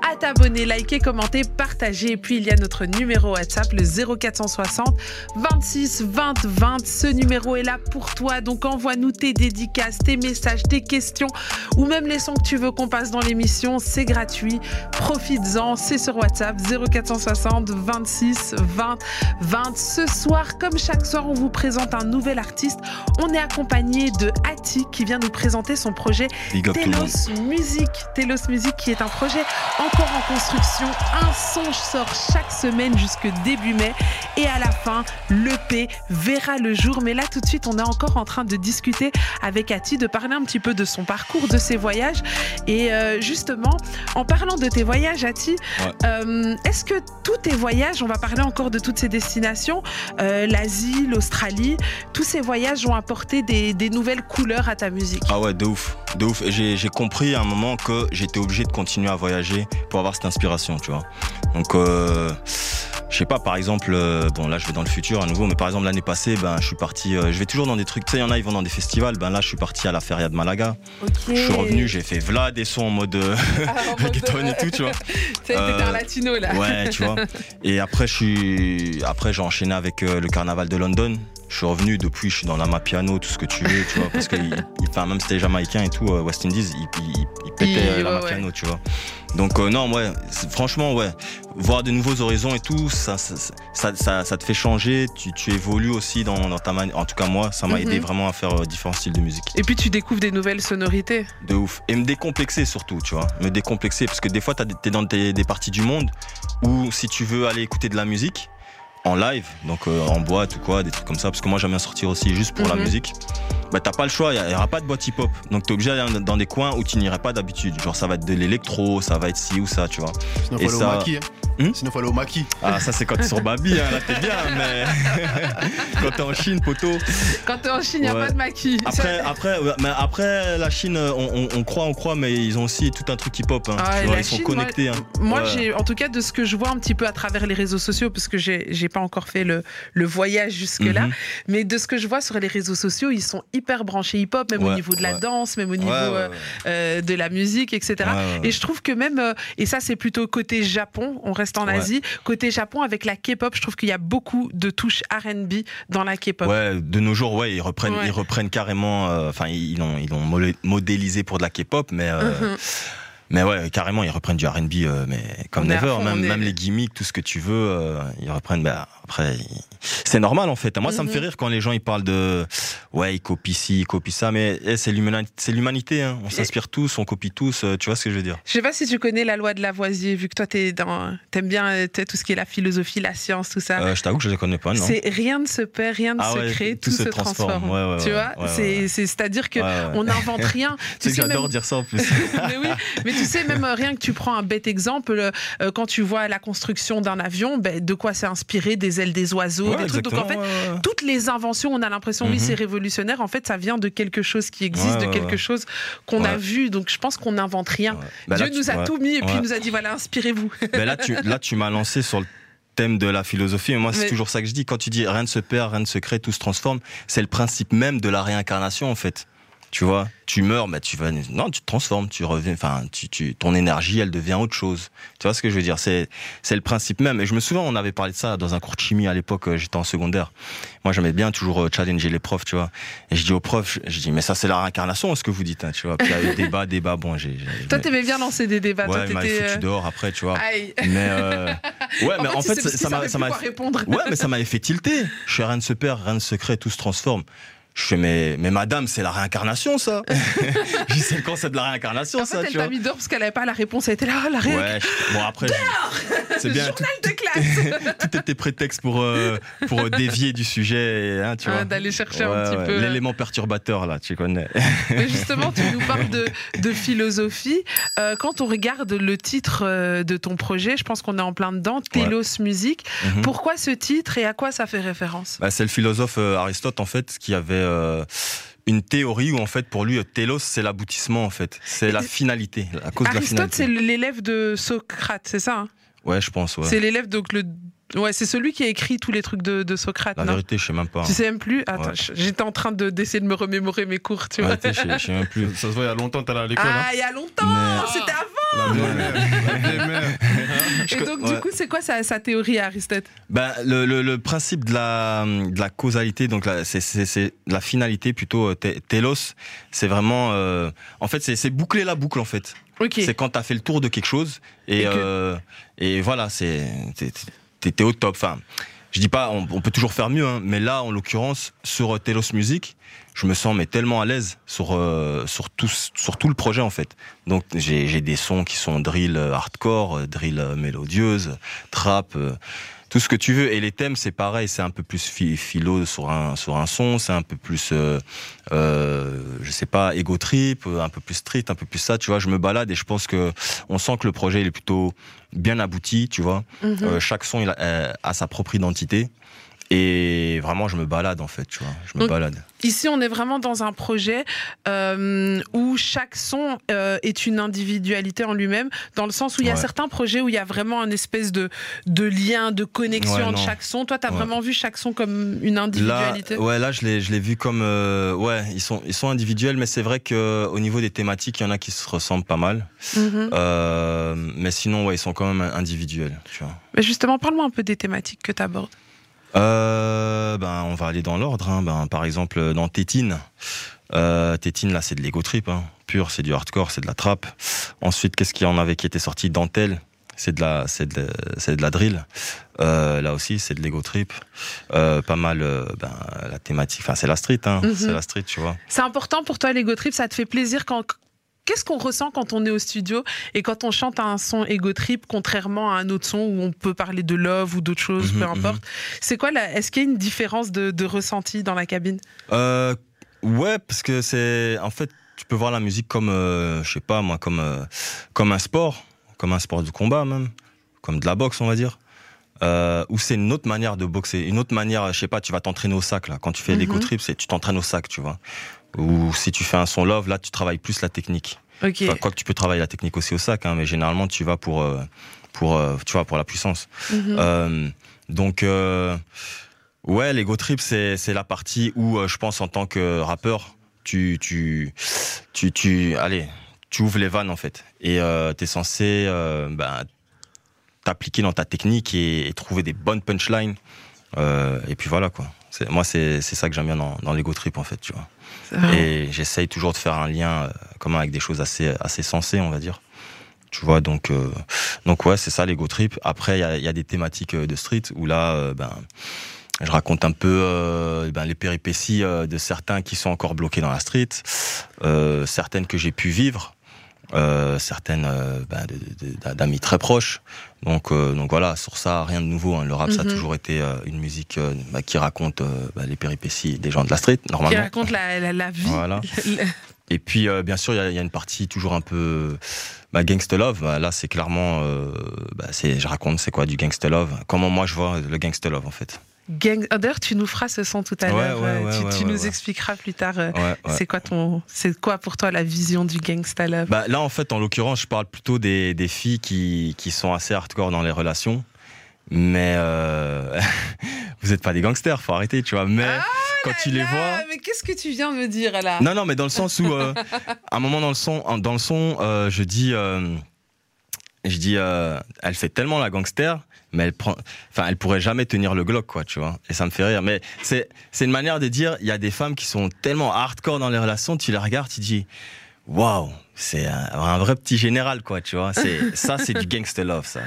à t'abonner, liker, commenter, partager. Et puis il y a notre numéro WhatsApp, le 0460 26 20 20. Ce numéro est là pour toi. Donc envoie-nous tes dédicaces, tes messages, tes questions ou même les sons que tu veux qu'on passe dans l'émission. C'est gratuit. Profites-en. C'est sur WhatsApp 0460 26 20 20. Ce soir, comme chaque soir, on vous présente un nouvel artiste. On est accompagné de Ati qui vient nous présenter son projet Telos Music. Telos Music qui est un projet encore en construction. Un son sort chaque semaine jusque début mai et à la fin, l'EP verra le jour. Mais là, tout de suite, on est encore en train de discuter avec Ati, de parler un petit peu de son parcours, de ses voyages. Et euh, justement, en parlant de tes voyages, Ati, Ouais. euh, est-ce que tous tes voyages, on va parler encore de toutes ces destinations, euh, l'Asie, l'Australie, tous ces voyages ont apporté des, nouvelles couleurs à ta musique? Ah ouais, de ouf, de ouf. J'ai compris à un moment que j'étais obligé de continuer à voyager pour avoir cette inspiration, tu vois. Donc, euh, je sais pas, par exemple, euh, bon là je vais dans le futur à nouveau, mais par exemple l'année passée, ben je suis parti, euh, je vais toujours dans des trucs, tu sais, il y en a ils vont dans des festivals, ben là je suis parti à la Feria de Malaga. Je suis revenu, j'ai fait Vlad des sons en mode euh, Ah, [laughs] reggaeton et tout, tu vois. [laughs] T'étais un latino là. Ouais, tu vois. [laughs] Et après, je suis, après, j'ai enchaîné avec le carnaval de London. Je suis revenu depuis, je suis dans la piano, tout ce que tu veux, tu vois, parce que, il, il- même si c'était jamaïcain et tout, euh, West Indies, il, il, il pétait la ouais, piano, tu vois. Donc euh, non, ouais, franchement, ouais, voir de nouveaux horizons et tout, ça, ça, ça, ça, ça te fait changer. Tu, tu évolues aussi dans, dans ta manière. En tout cas, moi, ça m'a Mhm. aidé vraiment à faire euh, différents styles de musique. Et puis tu découvres des nouvelles sonorités. De ouf. Et me décomplexer surtout, tu vois. Me décomplexer. Parce que des fois, t'es dans des, des parties du monde où si tu veux aller écouter de la musique en live, donc euh, en boîte ou quoi, des trucs comme ça, parce que moi j'aime bien sortir aussi juste pour la Mhm. musique, bah t'as pas le choix, il y, aura pas de boîte hip-hop. Donc t'es obligé d'aller dans- dans des coins où tu n'irais pas d'habitude. Genre ça va être de l'électro, ça va être ci ou ça, tu vois. Sinon, Et faut aller ça- au maquis. hein. Hmm Sinon, faut aller au maquis. Ah ça c'est quand t'es sur Babi, hein, là t'es bien, mais [laughs] quand t'es en Chine, poteau. Quand t'es en Chine, il n'y a Ouais. pas de maquis. Après, après, ouais, mais après la Chine, on, on- on croit, on croit, mais ils ont aussi tout un truc hip-hop. Hein, Ah, ils sont connectés. hein. Moi, Ouais. j'ai, en tout cas, de ce que je vois un petit peu à travers les réseaux sociaux, parce que j'ai, j'ai pas encore fait le, le voyage jusque-là, Mhm. mais de ce que je vois sur les réseaux sociaux, ils sont hyper branchés hip-hop, même au niveau de la ouais. danse, même au niveau Ouais, euh, euh, de la musique, etc. Et je trouve que même, euh, et ça c'est plutôt côté Japon, on reste en. Asie, côté Japon avec la K-pop, je trouve qu'il y a beaucoup de touches R&B dans la K-pop. Ouais, de nos jours, ouais, ils reprennent, ils reprennent carrément. euh, Enfin, ils l'ont, ils molé- modélisé pour de la K-pop, mais. euh, Mhm. Mais ouais, carrément, ils reprennent du R&B, euh, mais comme On à never, fond, même, on est- même les gimmicks, tout ce que tu veux, euh, ils reprennent. Bah, après, ils- c'est normal en fait. Moi, ça me Mhm. fait rire quand les gens ils parlent de, ouais, ils copient ci, ils copient ça, mais eh, c'est l'humanité. Hein. On s'inspire tous, on copie tous. euh, tu vois ce que je veux dire? Je sais pas si tu connais la loi de Lavoisier, vu que toi t'es dans, t'aimes bien tout ce qui est la philosophie, la science, tout ça. Je t'avoue que je les connais pas, non C'est rien ne se perd, rien ne Ah se ouais, crée, tout, se transforme. Ouais, ouais, tu vois, c'est, c'est, c'est-à-dire que on n'invente rien. [laughs] C'est que sais, j'adore même- dire ça en plus. [laughs] mais oui, mais tu sais, même euh, rien que tu prends un bête exemple, euh, quand tu vois la construction d'un avion, ben, de quoi c'est inspiré Des ailes des oiseaux, Ouais, des trucs. Donc en fait, toutes les inventions, on a l'impression, oui, Mhm. c'est révolutionnaire. En fait, ça vient de quelque chose qui existe, Ouais, de quelque chose qu'on a vu. Donc je pense qu'on n'invente rien. Bah Dieu là, tu- nous a tout mis et puis Ouais. nous a dit voilà, inspirez-vous. [laughs] Ben là, tu, là, tu m'as lancé sur le thème de la philosophie. Et moi, c'est Mais- toujours ça que je dis. Quand tu dis rien ne se perd, rien ne se crée, tout se transforme, c'est le principe même de la réincarnation, en fait. Tu vois, tu meurs, mais tu vas, non, tu te transformes, tu reviens, enfin, tu, tu, ton énergie, elle devient autre chose. Tu vois ce que je veux dire? C'est, c'est le principe même. Et je me souviens, on avait parlé de ça dans un cours de chimie à l'époque, euh, j'étais en secondaire. Moi, j'aimais bien toujours euh, challenger les profs, tu vois. Et je dis aux profs, je- dis, mais ça, c'est la réincarnation, ce que vous dites, hein, tu vois. Puis il y a eu débat, débat, bon, j'ai, Toi, t'aimais bien lancer des débats. ouais, Toi, t'étais, foutu euh, dehors après, tu vois. Aïe. Mais euh, [laughs] ouais, mais en fait, ça, m'a, ça m'a, répondre. ouais, mais ça m'avait fait tilter. Je fais rien ne se perd, rien ne se crée, tout se transforme. Je fais mais, mais madame, c'est la réincarnation, ça. je dis c'est quand c'est de la réincarnation, En ça, fait, elle tu t'a mis dehors parce qu'elle avait pas la réponse. Elle était là, la réac- Ouais, je- bon après, c'est bien. Tout, Journal de classe. [laughs] tout était prétexte pour euh, pour euh, dévier du sujet, hein, tu Ah, vois. D'aller chercher un petit ouais, peu. L'élément perturbateur là, tu connais. [laughs] Mais justement, tu nous parles de, de philosophie. Euh, quand on regarde le titre euh, de ton projet, je pense qu'on est en plein dedans, Telos Music. Mhm. Pourquoi ce titre et à quoi ça fait référence? Bah, c'est le philosophe euh, Aristote en fait qui avait euh, une théorie où en fait pour lui télos c'est l'aboutissement en fait, c'est la finalité, à cause de la Aristote, c'est l'élève de Socrate, c'est ça hein? Ouais, je pense. Ouais. C'est l'élève, donc le Ouais, c'est celui qui a écrit tous les trucs de, de Socrate, La non vérité, je sais même pas. Tu sais même plus Attends, Ouais. j'étais en train de- d'essayer de me remémorer mes cours, tu vois. Ouais, je sais- je sais même plus. Ça se voit il y a longtemps, t'es allé à l'école. Ah, hein. il y a longtemps Mais- C'était avant La vieille mère. La vieille mère. Je Et donc, du coup, c'est quoi sa, sa théorie, Aristote Ben, le, le, le principe de la, de la causalité, donc la- c'est, la finalité plutôt, euh, télos, c'est vraiment, euh, en fait, c'est, boucler la boucle en fait. Ok. C'est quand t'as fait le tour de quelque chose et Et que- euh, et voilà, c'est t'es au top. Enfin, je dis pas, on, peut toujours faire mieux, hein, mais là, en l'occurrence, sur euh, Telos Music, je me sens mais tellement à l'aise sur euh, sur tout le projet en fait. Donc j'ai des sons qui sont drill euh, hardcore, drill mélodieuse, trap. Tout ce que tu veux. Et les thèmes c'est pareil. C'est un peu plus phi- philo sur un sur un son. C'est un peu plus euh, euh, je sais pas ego trip euh, un peu plus street un peu plus ça tu vois. Je me balade et je pense que on sent que le projet il est plutôt bien abouti tu vois. Mhm. Euh, chaque son il a, euh, a sa propre identité et vraiment je me balade en fait tu vois je me Donc, balade Ici, on est vraiment dans un projet euh, où chaque son euh, est une individualité en lui-même, dans le sens où il y a Ouais. certains projets où il y a vraiment un espèce de, de lien, de connexion Ouais, entre chaque son. Toi, tu as Ouais. vraiment vu chaque son comme une Là, individualité? ouais, là, je l'ai, je l'ai vu comme, euh, ouais, ils sont, ils sont individuels, mais c'est vrai que au niveau des thématiques, il y en a qui se ressemblent pas mal. Mhm. Euh, mais sinon, ouais, ils sont quand même individuels, tu vois. Mais justement, parle-moi un peu des thématiques que tu abordes. Euh, ben, on va aller dans l'ordre. Hein. Ben, par exemple, dans Tétine. Euh, Tétine, là, c'est de l'ego trip. Hein. Pur, c'est du hardcore, c'est de la trap. Ensuite, qu'est-ce qu'il y en avait qui était sorti? Dentelle, c'est de la, c'est de, c'est de la drill. Euh, là aussi, c'est de l'ego trip. Euh, pas mal, euh, ben, la thématique. Enfin, c'est la street. Hein. Mhm. C'est la street, tu vois. C'est important pour toi, l'ego trip, ça te fait plaisir quand. Qu'est-ce qu'on ressent quand on est au studio et quand on chante un son ego trip, contrairement à un autre son où on peut parler de love ou d'autres choses, Mhm, peu importe? C'est quoi la... Est-ce qu'il y a une différence de, de ressenti dans la cabine? Euh, ouais, parce que c'est en fait, tu peux voir la musique comme, euh, je sais pas moi, comme euh, comme un sport, comme un sport de combat même, comme de la boxe, on va dire. Euh, où c'est une autre manière de boxer, une autre manière, je sais pas, tu vas t'entraîner au sac là. Quand tu fais Mhm. l'éco trip, c'est tu t'entraînes au sac, tu vois. Ou si tu fais un son love, là tu travailles plus la technique. Ok. Enfin, quoi que tu peux travailler la technique aussi au sac, hein, mais généralement tu vas pour euh, pour euh, tu vois pour la puissance. Mhm. Euh, donc, ouais, l'ego trip, c'est c'est la partie où je pense en tant que rappeur, tu tu tu tu allez, tu ouvres les vannes en fait, et euh, t'es censé ben, t'appliquer dans ta technique et, et trouver des bonnes punchlines. Et puis voilà quoi. C'est- Moi, c'est c'est ça que j'aime bien dans, dans l'ego trip en fait, tu vois. Et j'essaye toujours de faire un lien euh, commun avec des choses assez, assez sensées, on va dire. Tu vois, donc, euh, donc ouais, c'est ça l'ego trip. Après, il y a, y a des thématiques euh, de street où là, euh, ben, je raconte un peu ben, les péripéties de certains qui sont encore bloqués dans la street, certaines que j'ai pu vivre, euh, certaines euh, ben, de- d'amis très proches. Donc, euh, donc voilà, sur ça, rien de nouveau. hein. Le rap, ça a Mhm. toujours été euh, une musique euh, ben, qui raconte euh, ben, les péripéties des gens de la street, Qui normalement. raconte la, la, la vie. Voilà. [laughs] Et puis, euh, bien sûr, il y y, a une partie toujours un peu bah, gangsta love. Bah, là, c'est clairement, euh, bah, c'est, je raconte c'est quoi du gangsta love? Comment moi je vois le gangsta love en fait? Gang... Ah, D'ailleurs, tu nous feras ce son tout à Ouais, l'heure. ouais, euh, ouais, tu nous expliqueras plus tard. euh. C'est quoi ton, c'est quoi pour toi la vision du gangsta love? Bah, là, en fait, en l'occurrence, je parle plutôt des, des filles qui, qui sont assez hardcore dans les relations. Mais euh, [laughs] vous n'êtes pas des gangsters, faut arrêter, tu vois. Mais quand tu les Ah, vois. mais qu'est-ce que tu viens me dire là? Non, non, mais dans le sens où, euh, à un moment dans le son, dans le son, euh, je dis, je dis, euh, elle fait tellement la gangster, mais elle prend, enfin, elle pourrait jamais tenir le Glock, quoi, tu vois. Et ça me fait rire. Mais c'est, c'est une manière de dire, il y a des femmes qui sont tellement hardcore dans les relations, tu les regardes, tu dis, waouh, c'est un, un vrai petit général, quoi, tu vois. C'est, [laughs] ça, c'est du gangster love, ça.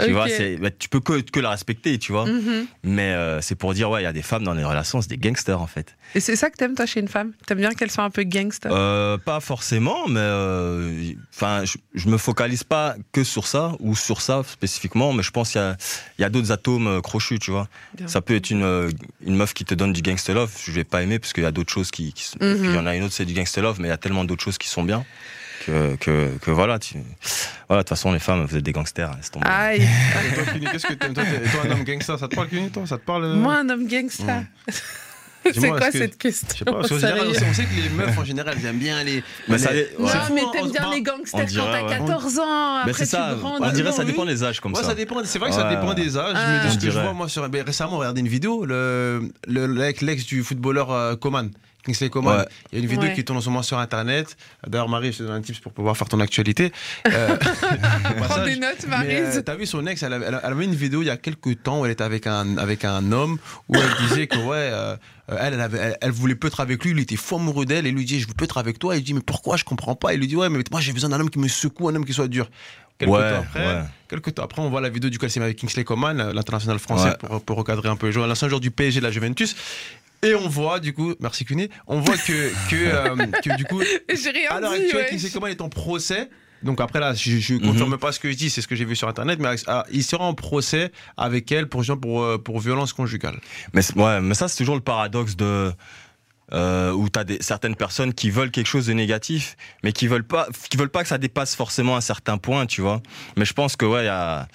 Tu vois, c'est, bah, tu peux que, que la respecter, tu vois. Mhm. Mais euh, c'est pour dire, ouais, il y a des femmes dans les relations, c'est des gangsters, en fait. Et c'est ça que t'aimes toi chez une femme? T'aimes bien qu'elle soit un peu gangsta? Euh, pas forcément, mais euh, enfin, je, je me focalise pas que sur ça ou sur ça spécifiquement, mais je pense qu'il y a, il y a d'autres atomes euh, crochus, tu vois. Bien. Ça peut être une, une meuf qui te donne du gangster love, je vais pas aimer parce qu'il y a d'autres choses qui, Mhm. puis il y en a une autre c'est du gangster love, mais il y a tellement d'autres choses qui sont bien que que, que voilà, tu, voilà, de toute façon les femmes vous êtes des gangsters, laisse tomber. Aïe, Et toi, qu'est-ce que t'aimes? Toi, toi, un homme gangsta, ça te parle, Cuny, toi? Ça te parle euh? Moi un homme gangsta. [laughs] C'est quoi que- cette Je sais question pas, parce qu'en général, Sérieux on sait, on que les meufs en général elles aiment bien les. Ça Non, mais t'aimes on- bien on- les on gangsters dirait, quand t'as ouais. 14 ans. Après, ça, grandis. on dirait ça dépend des âges comme Ouais, ça. ça dépend. C'est vrai que ça dépend des âges. Ah. mais de ce On que je vois, moi, sur, ben, récemment, regardez une vidéo, le, le, l'ex l'ex du footballeur euh, Coman. Kingsley Coman. Ouais. Il y a une vidéo Ouais. qui tourne en ce moment sur Internet. D'ailleurs, Marie, je te donne un tips pour pouvoir faire ton actualité. Euh, [laughs] Prends [laughs] des notes, Mais, euh. T'as vu son ex, elle, avait une vidéo il y a quelques temps où elle était avec un, avec un homme où elle disait que ouais, euh, elle, elle, avait- elle, elle voulait peu être avec lui, il était fou amoureux d'elle et lui dit je veux peu être avec toi. Et il dit mais pourquoi? Je comprends pas. Il lui dit ouais mais moi j'ai besoin d'un homme qui me secoue, un homme qui soit dur. Quelques Ouais, temps après, ouais. quelques temps après, on voit la vidéo du mise avec Kingsley Coman, l'international français, Ouais. pour, pour recadrer un peu les joueurs, l'ancien joueur du PSG de la Juventus. Et on voit du coup, merci Cuné, on voit que, que, euh, [laughs] que du coup, J'ai rien à l'heure dit, actuelle, ouais. Kingsley Coman est en procès. Donc après là, je ne confirme pas ce que je dis, c'est ce que j'ai vu sur internet, mais ah, il sera en procès avec elle pour pour, euh, pour violence conjugale. Mais, c'est- ouais, mais ça, c'est toujours le paradoxe de. Euh, où tu as des, certaines personnes qui veulent quelque chose de négatif, mais qui veulent pas, qui veulent pas que ça dépasse forcément un certain point, tu vois. Mais je pense que ouais, il y a,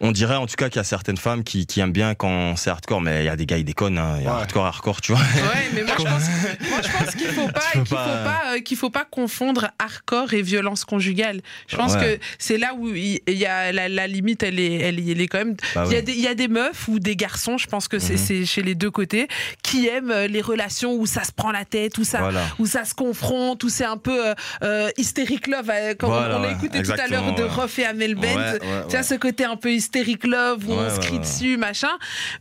on dirait en tout cas qu'il y a certaines femmes qui, qui aiment bien quand c'est hardcore, mais il y a des gars ils déconnent, hein. il y a Ouais. hardcore, hardcore, tu vois. Ouais, mais moi je pense, moi, je pense qu'il faut [laughs] pas, qu'il faut pas- pas, euh, qu'il faut pas confondre hardcore et violence conjugale. Je pense Ouais. que c'est là où il y a la, la limite, elle est, elle, est- elle est quand même. Bah il y a des, il y a des meufs ou des garçons, je pense que c'est Mhm. c'est chez les deux côtés, qui aiment euh, les relations où ça se prend la tête, où ça, Voilà. où ça se confronte, où c'est un peu euh, hysteric love, comme Voilà, on l'a ouais, écouté tout à l'heure de ouais. Ruff et Amel Bent. Ouais, ouais, Tu as ce côté un peu hystérique love où on se crie ouais. dessus, machin.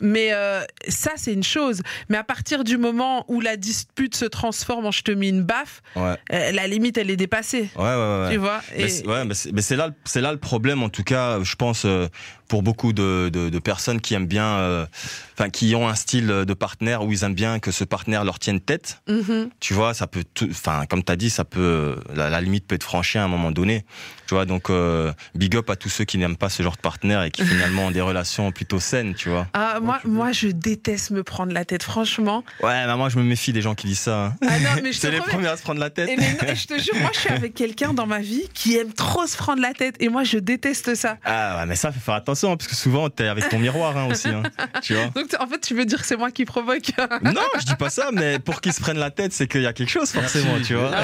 Mais euh, ça, c'est une chose. Mais à partir du moment où la dispute se transforme en je te mets une baffe, euh, la limite, elle est dépassée. Ouais, ouais, ouais. Tu vois Et- mais c'est là, c'est là le problème, en tout cas, je pense, euh, pour beaucoup de, de, de personnes qui aiment bien, enfin, qui ont un style de partenaire où ils aiment bien que ce partenaire leur tienne tête. Mhm. Tu vois, ça peut, enfin, comme tu as dit, ça peut, la, la limite peut être franchie à un moment donné. Tu vois, donc, euh, big up à tous ceux qui n'aiment pas ce genre de partenaire et qui finalement ont des relations plutôt saines, tu vois. Ah, moi, moi, je déteste me prendre la tête, franchement. Ouais, mais moi, je me méfie des gens qui disent ça. hein. Ah non, mais [laughs] je te C'est les promets. premiers à se prendre la tête. Et mais non, je te jure, moi, je suis avec quelqu'un dans ma vie qui aime trop se prendre la tête. Et moi, je déteste ça. Ah ouais, mais ça, faut faire attention, hein, parce que souvent, t'es avec ton miroir hein, aussi, hein, tu vois. [laughs] Donc, en fait, tu veux dire que c'est moi qui provoque [laughs] Non, je dis pas ça, mais pour qu'ils se prennent la tête, c'est qu'il y a quelque chose forcément, tu vois. Ah.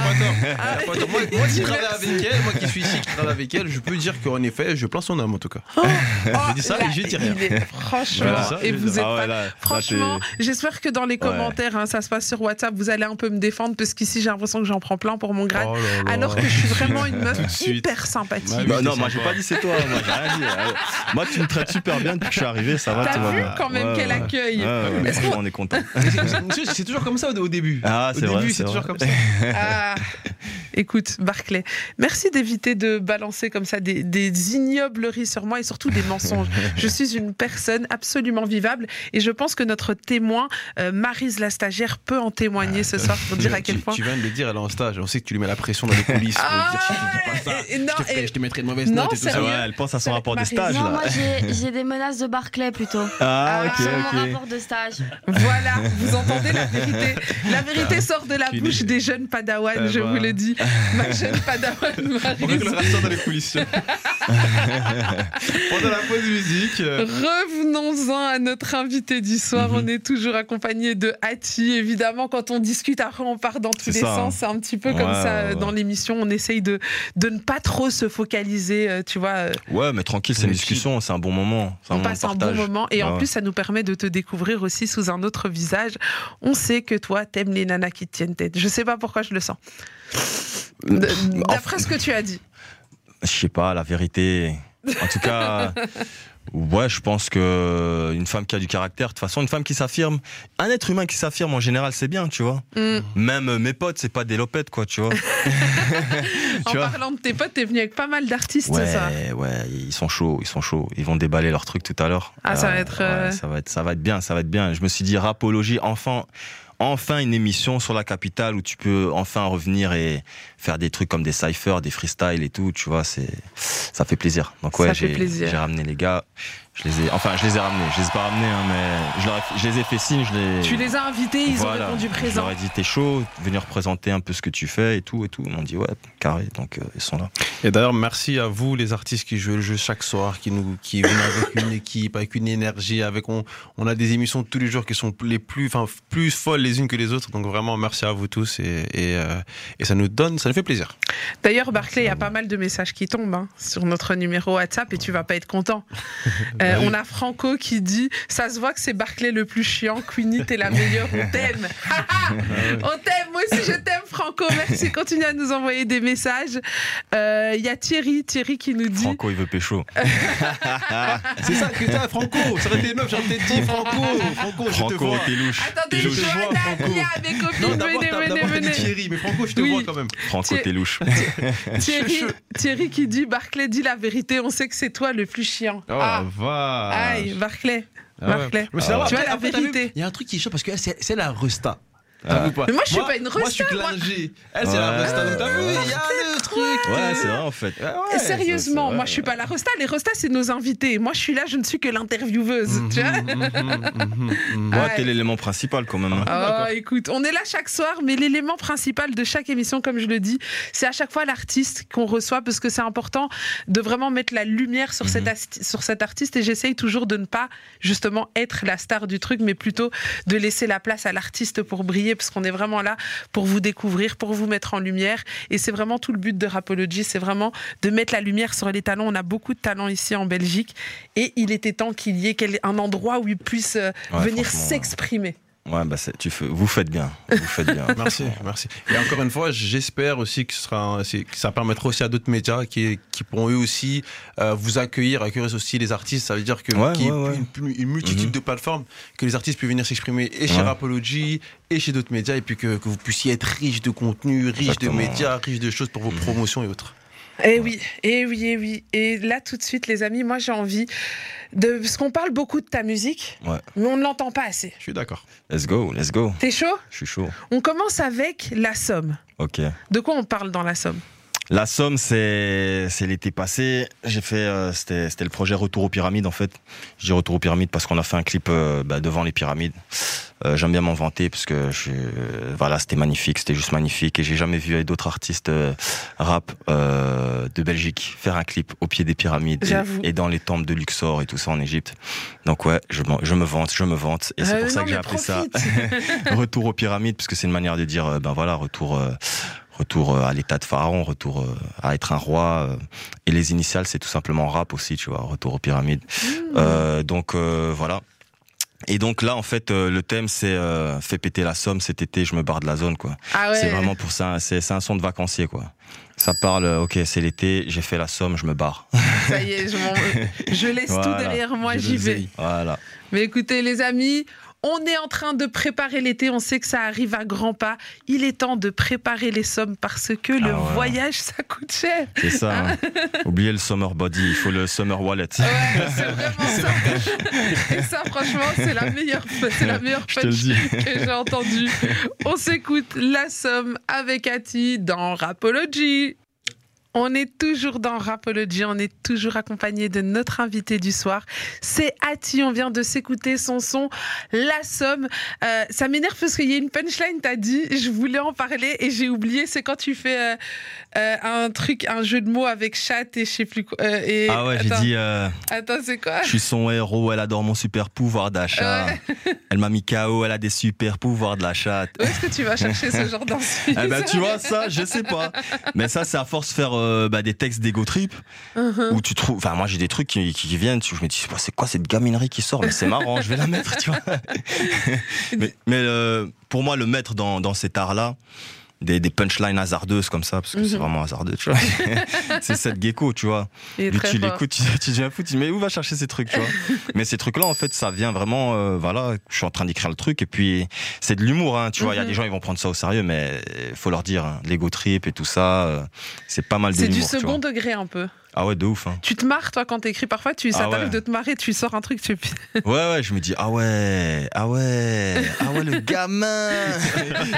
Ah. Moi, moi qui travaille avec elle, moi qui suis ici, avec elle, je peux dire qu'en effet, je plains son homme en tout cas. Oh, [laughs] dis ça là, et je dis rien. il est- Franchement, Voilà. et vous êtes Ah ouais, là, Franchement, j'espère que dans les commentaires, hein, ça se passe sur WhatsApp, vous allez un peu me défendre parce qu'ici j'ai l'impression que j'en prends plein pour mon grade. Oh là là. Alors que je suis vraiment une [laughs] meuf hyper sympathique. Bah non, moi j'ai pas dit c'est toi, moi j'ai rien dit. [laughs] Moi tu me traites super bien depuis que je suis arrivé, ça va, T'as va vu quand même Ouais, quel ouais. accueil Ouais, Est-ce on est content. C'est- toujours comme ça au, début. Ah, au c'est vrai, début, c'est c'est toujours comme ça. Ah, écoute, Barclay, merci d'éviter de balancer comme ça des, des ignobleries sur moi et surtout des mensonges. [laughs] Je suis une personne absolument vivable et je pense que notre témoin, euh, Maryse la stagiaire, peut en témoigner ce soir pour dire à quel tu, point. tu viens de le dire, elle est en stage. On sait que tu lui mets la pression dans les coulisses. Ah, lui dire si tu dis pas ça, et- et non, je, te et- je te mettrai une mauvaise note et tout ça. Ah ouais, elle pense à son Marie- rapport de stage Non, là. moi [laughs] j'ai des menaces de Barclay plutôt. Ah, Ah, ok, Sur mon rapport de stage. Voilà, vous entendez la vérité. La vérité sort de la bouche des jeunes padawans, Eh je ben. vous le dis. Ma [laughs] jeune padawan réglera ça dans les coulisses. [laughs] Pendant la pause musique. euh, Revenons-en à notre invité du soir. Mhm. On est toujours accompagné de Hattie. Évidemment, quand on discute, après, on part dans tous les ça, sens. hein. C'est un petit peu comme ça ouais, dans l'émission. On essaye de, de ne pas trop se focaliser, euh, tu vois. euh, Ouais, mais tranquille, c'est une discussion, c'est un bon moment. On moment passe un bon moment et en Ouais. plus ça nous permet de te découvrir aussi sous un autre visage. On sait que toi t'aimes les nanas qui te tiennent tête. Je sais pas pourquoi je le sens. D'après ce que tu as dit. Je sais pas, la vérité. En tout cas, [laughs] ouais, je pense que une femme qui a du caractère, de toute façon, une femme qui s'affirme, un être humain qui s'affirme en général, c'est bien, tu vois. Hmm. Même euh, mes potes, c'est pas des lopettes, quoi, tu vois. [laughs] [laughs] En Tu vois parlant de tes potes, t'es venu avec pas mal d'artistes, Ouais, ça. ouais, ils sont chauds, ils sont chauds. Ils vont déballer leur truc tout à l'heure. Ah, ça va être, euh, ça va être, ça va être bien, ça va être bien. Je me suis dit rapologie, enfin, enfin une émission sur la capitale où tu peux enfin revenir et faire des trucs comme des cyphers, des freestyles et tout. Tu vois, c'est, ça fait plaisir. Donc ouais, j'ai, ramené les gars. Je les ai, enfin, je les ai ramenés. Je les ai pas ramenés, hein, mais je, leur ai- je les ai fait signe. Je les, Tu les as invités, ils Voilà. ont répondu Je présent. leur ai dit t'es chaud, venir présenter un peu ce que tu fais et tout et tout. Ils m'ont dit ouais, carré. Donc euh, ils sont là. Et d'ailleurs, merci à vous, les artistes qui jouent le jeu chaque soir, qui nous, qui viennent avec une équipe, avec une énergie, avec on, on a des émissions tous les jours qui sont les plus, enfin, plus folles les unes que les autres. Donc vraiment, merci à vous tous et, et, euh, et ça nous donne, ça nous fait plaisir. D'ailleurs, Barclay, il y a pas mal de messages qui tombent hein, sur notre numéro WhatsApp et tu vas pas être content. [laughs] Euh, on a Franco qui dit Ça se voit que c'est Barclay le plus chiant. Queenie, t'es la meilleure. On t'aime. [laughs] [laughs] on t'aime. Moi aussi, je t'aime, Franco. Merci. Continue à nous envoyer des messages. Euh, Il y a Thierry, Thierry qui nous dit Franco, il veut pécho. [laughs] C'est ça que toi, Franco. Ça aurait été une meuf, j'aurais peut-être dit Franco. Franco, je te Franco, vois. t'es louche. Attendez, Je te vois, Franco. Mes copines, Non, d'abord, venez, venez, venez. Thierry, mais Franco, je te Oui. vois quand même. Franco, t'es louche. [laughs] Thierry, Thierry qui dit Barclay, dis la vérité, on sait que c'est toi le plus chiant. Oh ah, vache. aïe, Barclay. Ah ouais. Barclay. Là, Tu vois la vérité. Il y a un truc qui est chaud parce que c'est la resta. Ah. Pas Mais moi, je suis pas une Moi, je suis resta, moi. clingé. Elle, c'est la resta. Donc, t'as vu, il y a le truc. Ouais, c'est vrai en fait. Ah ouais, Sérieusement, moi je suis pas la Rosta, les Rosta c'est nos invités. Moi je suis là, je ne suis que l'intervieweuse. Tu vois mhm, mhm, mhm. Ouais, Ouais. t'es l'élément principal quand même. hein. Oh, écoute, on est là chaque soir, mais l'élément principal de chaque émission, comme je le dis, c'est à chaque fois l'artiste qu'on reçoit parce que c'est important de vraiment mettre la lumière sur, cet, sur cet artiste et j'essaye toujours de ne pas justement être la star du truc, mais plutôt de laisser la place à l'artiste pour briller parce qu'on est vraiment là pour vous découvrir, pour vous mettre en lumière et c'est vraiment tout le but de Rapology, c'est vraiment de mettre la lumière sur les talents. On a beaucoup de talents ici en Belgique et il était temps qu'il y ait un endroit où ils puissent euh, Ouais, venir s'exprimer. Ouais, bah tu fais, vous faites bien. Vous faites bien. [laughs] Merci, merci. Et encore une fois, j'espère aussi que, ce sera, que ça permettra aussi à d'autres médias qui, qui pourront eux aussi euh, vous accueillir, accueillir aussi les artistes. Ça veut dire Ouais, qu'il y ouais, ouais. Une, une multitude Mhm. de plateformes que les artistes puissent venir s'exprimer et chez. Rapology et chez d'autres médias et puis que, que vous puissiez être riche de contenu, riche Exactement. de médias, riche de choses pour vos Mhm. promotions et autres. Eh oui, eh oui, eh oui. Et là, tout de suite, les amis, moi, j'ai envie de. Parce qu'on parle beaucoup de ta musique, Ouais. mais on ne l'entend pas assez. Je suis d'accord. Let's go, let's go. T'es chaud? Je suis chaud. On commence avec La Somme. Ok. De quoi on parle dans La Somme? La Somme, c'est c'est l'été passé. J'ai fait, euh, c'était le projet Retour aux pyramides en fait. Je dis Retour aux pyramides parce qu'on a fait un clip euh, bah, devant les pyramides. Euh, J'aime bien m'en vanter parce que je, euh, voilà, c'était magnifique, c'était juste magnifique et j'ai jamais vu d'autres artistes rap euh, de Belgique faire un clip au pied des pyramides et, et dans les temples de Luxor et tout ça en Égypte. Donc ouais, je, me vante, je me vante et c'est pour ça que j'ai appelé ça [laughs] retour aux pyramides, parce que c'est une manière de dire, ben voilà, retour, euh, retour euh, à l'état de pharaon, retour euh, à être un roi. euh, et les initiales, c'est tout simplement rap aussi, tu vois, retour aux pyramides. Mmh. Euh, donc euh, voilà. Et donc là, en fait, euh, le thème, c'est euh, fait péter la somme cet été, je me barre de la zone, quoi. Ah ouais. C'est vraiment pour ça, c'est un son de vacancier, quoi. Ça parle, ok, c'est l'été, j'ai fait la somme, je me barre. Ça y est, je, [laughs] laisse tout derrière moi, j'y vais. Voilà. Mais écoutez, les amis, on est en train de préparer l'été. On sait que ça arrive à grands pas. Il est temps de préparer les sommes parce que le Ah ouais. voyage, ça coûte cher. C'est ça. hein. [laughs] Oubliez le summer body, il faut le summer wallet. Ouais, c'est vraiment [laughs] ça. Et ça, franchement, c'est la meilleure, c'est la meilleure punch que j'ai entendue. On s'écoute La Somme avec Ati dans Rapology. On est toujours dans Rapology, on est toujours accompagné de notre invité du soir. C'est Ati, on vient de s'écouter son son La Somme. Euh, ça m'énerve parce qu'il y a une punchline, t'as dit, je voulais en parler et j'ai oublié, c'est quand tu fais euh, euh, un truc, un jeu de mots avec chat et je sais plus quoi. et, Ah ouais, j'ai dit, Attends, c'est quoi je suis son héros, elle adore mon super pouvoir d'achat. [laughs] Elle m'a mis KO, elle a des super pouvoirs de la chatte. Où est-ce que tu vas chercher ce genre d'insulte [laughs] Eh ben, tu vois, ça, je sais pas. Mais ça, c'est à force de faire euh, bah, des textes d'ego trip Uh-huh. où tu trouves. Enfin, moi, j'ai des trucs qui, qui viennent. Je me dis, c'est quoi- c'est quoi cette gaminerie qui sort Mais c'est marrant, je vais la mettre, tu vois. [laughs] mais mais euh, pour moi, le mettre dans, dans cet art-là, des, des punchlines hasardeuses comme ça, parce que c'est Mhm. vraiment hasardeux, tu vois. [laughs] [laughs] c'est cette gecko, tu vois. Lui, tu l'écoutes, tu, tu deviens fou, tu dis mais où va chercher ces trucs, tu vois. [laughs] mais ces trucs-là, en fait, ça vient vraiment, euh, voilà, je suis en train d'écrire le truc et puis c'est de l'humour, hein, tu vois. Il y a Mhm. des gens, ils vont prendre ça au sérieux, mais il faut leur dire, hein, l'ego trip et tout ça, euh, c'est pas mal de C'est du second degré un peu. Ah ouais, de ouf. Hein. Tu te marres toi quand t'écris. Parfois, tu, ça Ah t'arrive ouais. de te marrer, tu sors un truc, tu Ouais, ouais, je me dis ah ouais, ah ouais, ah ouais, le [laughs] gamin.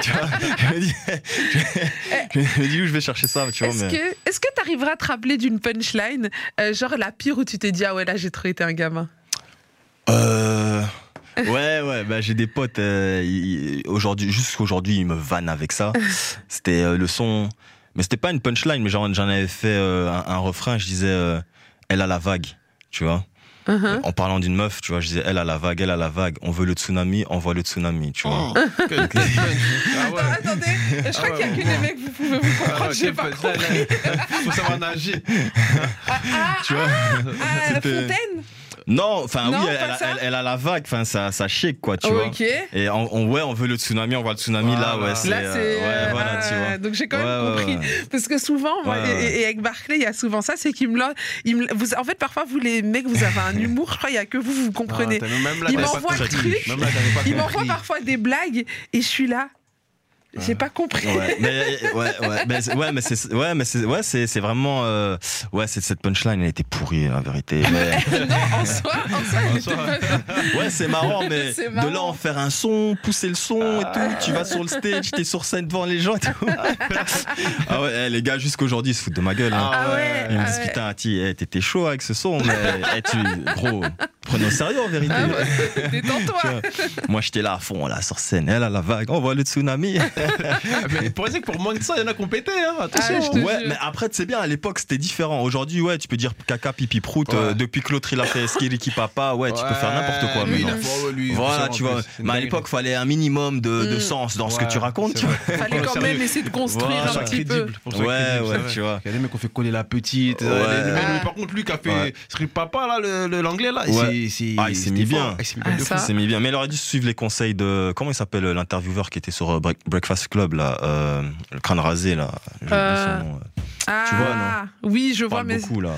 tu vois, je me dis, je, je me dis où je vais chercher ça, tu vois. Est-ce mais... que est-ce que t'arriveras à te rappeler d'une punchline, euh, genre la pire où tu t'es dit ah ouais là j'ai trop été un gamin? Euh... Ouais, ouais, bah, j'ai des potes, euh, aujourd'hui, jusqu'aujourd'hui, ils me vannent avec ça. [laughs] C'était euh, le son. Mais c'était pas une punchline, mais genre j'en avais fait euh, un, un refrain, je disais euh, elle a la vague, tu vois. Uh-huh. En parlant d'une meuf, tu vois, je disais elle a la vague, elle a la vague. On veut le tsunami, envoie le tsunami, tu vois. Que- que- [laughs] ah ouais. Attendez, je crois qu'il y a que les mecs, vous pouvez vous Ah comprendre, ouais, j'ai pas compris. Faut savoir nager. tu vois. Ah, la fontaine Non, enfin oui, elle, pas elle- ça elle- elle a la vague, enfin ça, ça shake quoi, tu vois. Ok. Et on, on- ouais, on veut le tsunami, on voit le tsunami là, ouais, c'est, Là, euh, c'est. ouais, euh, voilà, tu vois. Donc, j'ai quand même Ouais, ouais, compris. ouais. Parce que souvent, moi, Ouais, et- ouais. Et, avec Barclay, il y a souvent ça, c'est qu'il me l'a. il me- vous, en fait, parfois, vous, les mecs, vous avez un humour, je crois, il n'y a que vous, vous comprenez. Ah, là, Il m'envoie le truc, il m'envoie parfois des blagues, et je suis là. J'ai pas compris. Ouais, mais ouais, ouais, mais c'est- ouais, mais c'est, ouais, mais c'est, ouais, c'est, c'est vraiment, euh, ouais, c'est cette punchline, elle était pourrie, vérité. [laughs] Mais, non, en soi, en soi, il était pas- ouais, c'est marrant, mais [laughs] de là en faire un son, pousser le son et tout, tu vas sur le stage, t'es sur scène devant les gens et tout. [laughs] ah ouais, eh, les gars, jusqu'aujourd'hui, ils se foutent de ma gueule. hein. Ah ouais, Ils me ah disent ouais. putain, Ati, eh, t'étais chaud avec ce son, mais eh, tu, gros, prenez au sérieux en vérité. Ah ouais, [laughs] détends-toi. Moi j'étais là à fond, là sur scène, elle a la vague, on voit le tsunami. [laughs] Mais pour que pour moins que ça, il y en a qui ont pété, hein. Attention. Ah, Ouais, mais après, tu sais bien, à l'époque, c'était différent. Aujourd'hui, ouais, tu peux dire caca, pipi, prout. Ouais. euh, depuis que l'autre, il a fait skiriki papa, ouais, tu peux faire n'importe quoi. Lui, Voilà, tu vois. c'est Mais à l'époque, fallait un minimum de, de Mm. sens dans ce que tu racontes, c'est. Fallait quand même essayer de construire Voilà, un petit peu. Ouais, ouais, c'est tu vois. Il y a des mecs qui ont fait coller la petite. Euh, Ah. par contre, lui qui a fait Papa, là, l'anglais, là. C'est- c'est- Ah, il s'est mis fort. bien. Ah, il s'est mis Ah, bien mis. Mais il aurait dû suivre les conseils de. Comment il s'appelle l'intervieweur qui était sur euh, Break- Breakfast Club, là euh, Le crâne rasé, là. Euh, son nom, euh. Ah, Tu vois, Oui, je Il vois, parle mais. beaucoup, là.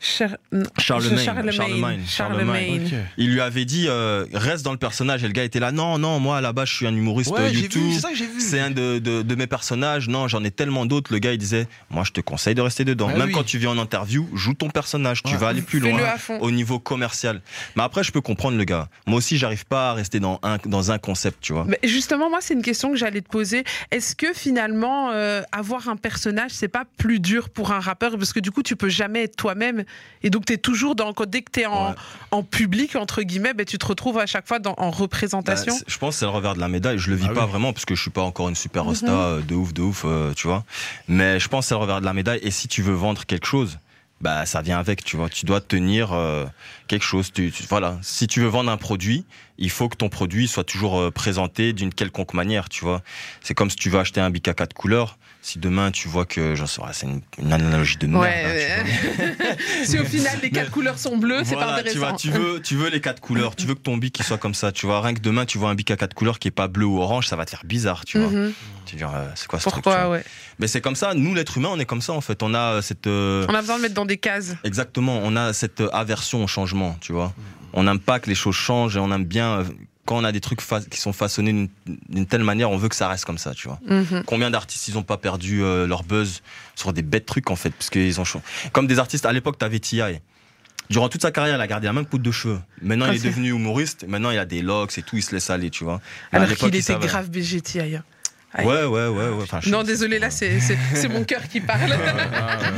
Char- Charlemagne, Charlemagne. Charlemagne. Il lui avait dit euh, reste dans le personnage. Et le gars était là non non moi là-bas je suis un humoriste Ouais, YouTube. c'est ça que j'ai vu. c'est un de, de, de mes personnages. Non j'en ai tellement d'autres. Le gars il disait moi je te conseille de rester dedans. Ah même oui. quand tu viens en interview joue ton personnage. Tu vas aller plus loin au niveau commercial. Mais après je peux comprendre le gars. Moi aussi j'arrive pas à rester dans un dans un concept tu vois. Mais justement, moi, c'est une question que j'allais te poser. Est-ce que finalement, euh, avoir un personnage, c'est pas plus dur pour un rappeur? Parce que du coup, tu peux jamais être toi-même. Et donc, tu es toujours dans. Dès que tu es en, Ouais. en public, entre guillemets, ben, tu te retrouves à chaque fois dans, en représentation. Bah, je pense que c'est le revers de la médaille. Je le vis Ah pas oui. vraiment parce que je suis pas encore une super Mhm. rosta euh, de ouf, de ouf, euh, tu vois. Mais je pense que c'est le revers de la médaille. Et si tu veux vendre quelque chose, bah ça vient avec, tu vois. Tu dois tenir euh, quelque chose. Tu, tu- voilà. Si tu veux vendre un produit, il faut que ton produit soit toujours euh, présenté d'une quelconque manière, tu vois. C'est comme si tu veux acheter un bic à quatre couleurs. Si demain tu vois que, j'en sais, rien, c'est une, une analogie de merde. hein, tu vois. [laughs] si au final, les quatre couleurs sont bleues, c'est pas Voilà, tu, vois, intéressant. tu, veux, tu veux les quatre couleurs, tu veux que ton bic il soit comme ça, tu vois. Rien que demain, tu vois un bic à quatre couleurs qui est pas bleu ou orange, ça va te faire bizarre, tu vois. Mhm. Tu vas dire, euh, c'est quoi ce truc Pourquoi, ouais. Mais c'est comme ça, nous l'être humain, on est comme ça en fait. On a euh, cette. euh, On a besoin de mettre dans des cases. Exactement, on a cette aversion au changement, tu vois. On n'aime pas que les choses changent et on aime bien. Quand on a des trucs qui sont façonnés d'une- telle manière, on veut que ça reste comme ça, tu vois. Mhm. Combien d'artistes ils ont pas perdu euh, leur buzz sur des bêtes trucs en fait, parce qu'ils ont changé. Comme des artistes à l'époque, t'avais T.I. Durant toute sa carrière, il a gardé la même coupe de cheveux. Maintenant, Ah, il est devenu humoriste. Maintenant, il a des locks et tout, il se laisse aller, tu vois. Mais Alors qu'il il était savait. grave BGT ailleurs. Ouais, ouais, ouais, ouais. Enfin, Non, désolé, là, c'est mon cœur qui parle. Ah, ah.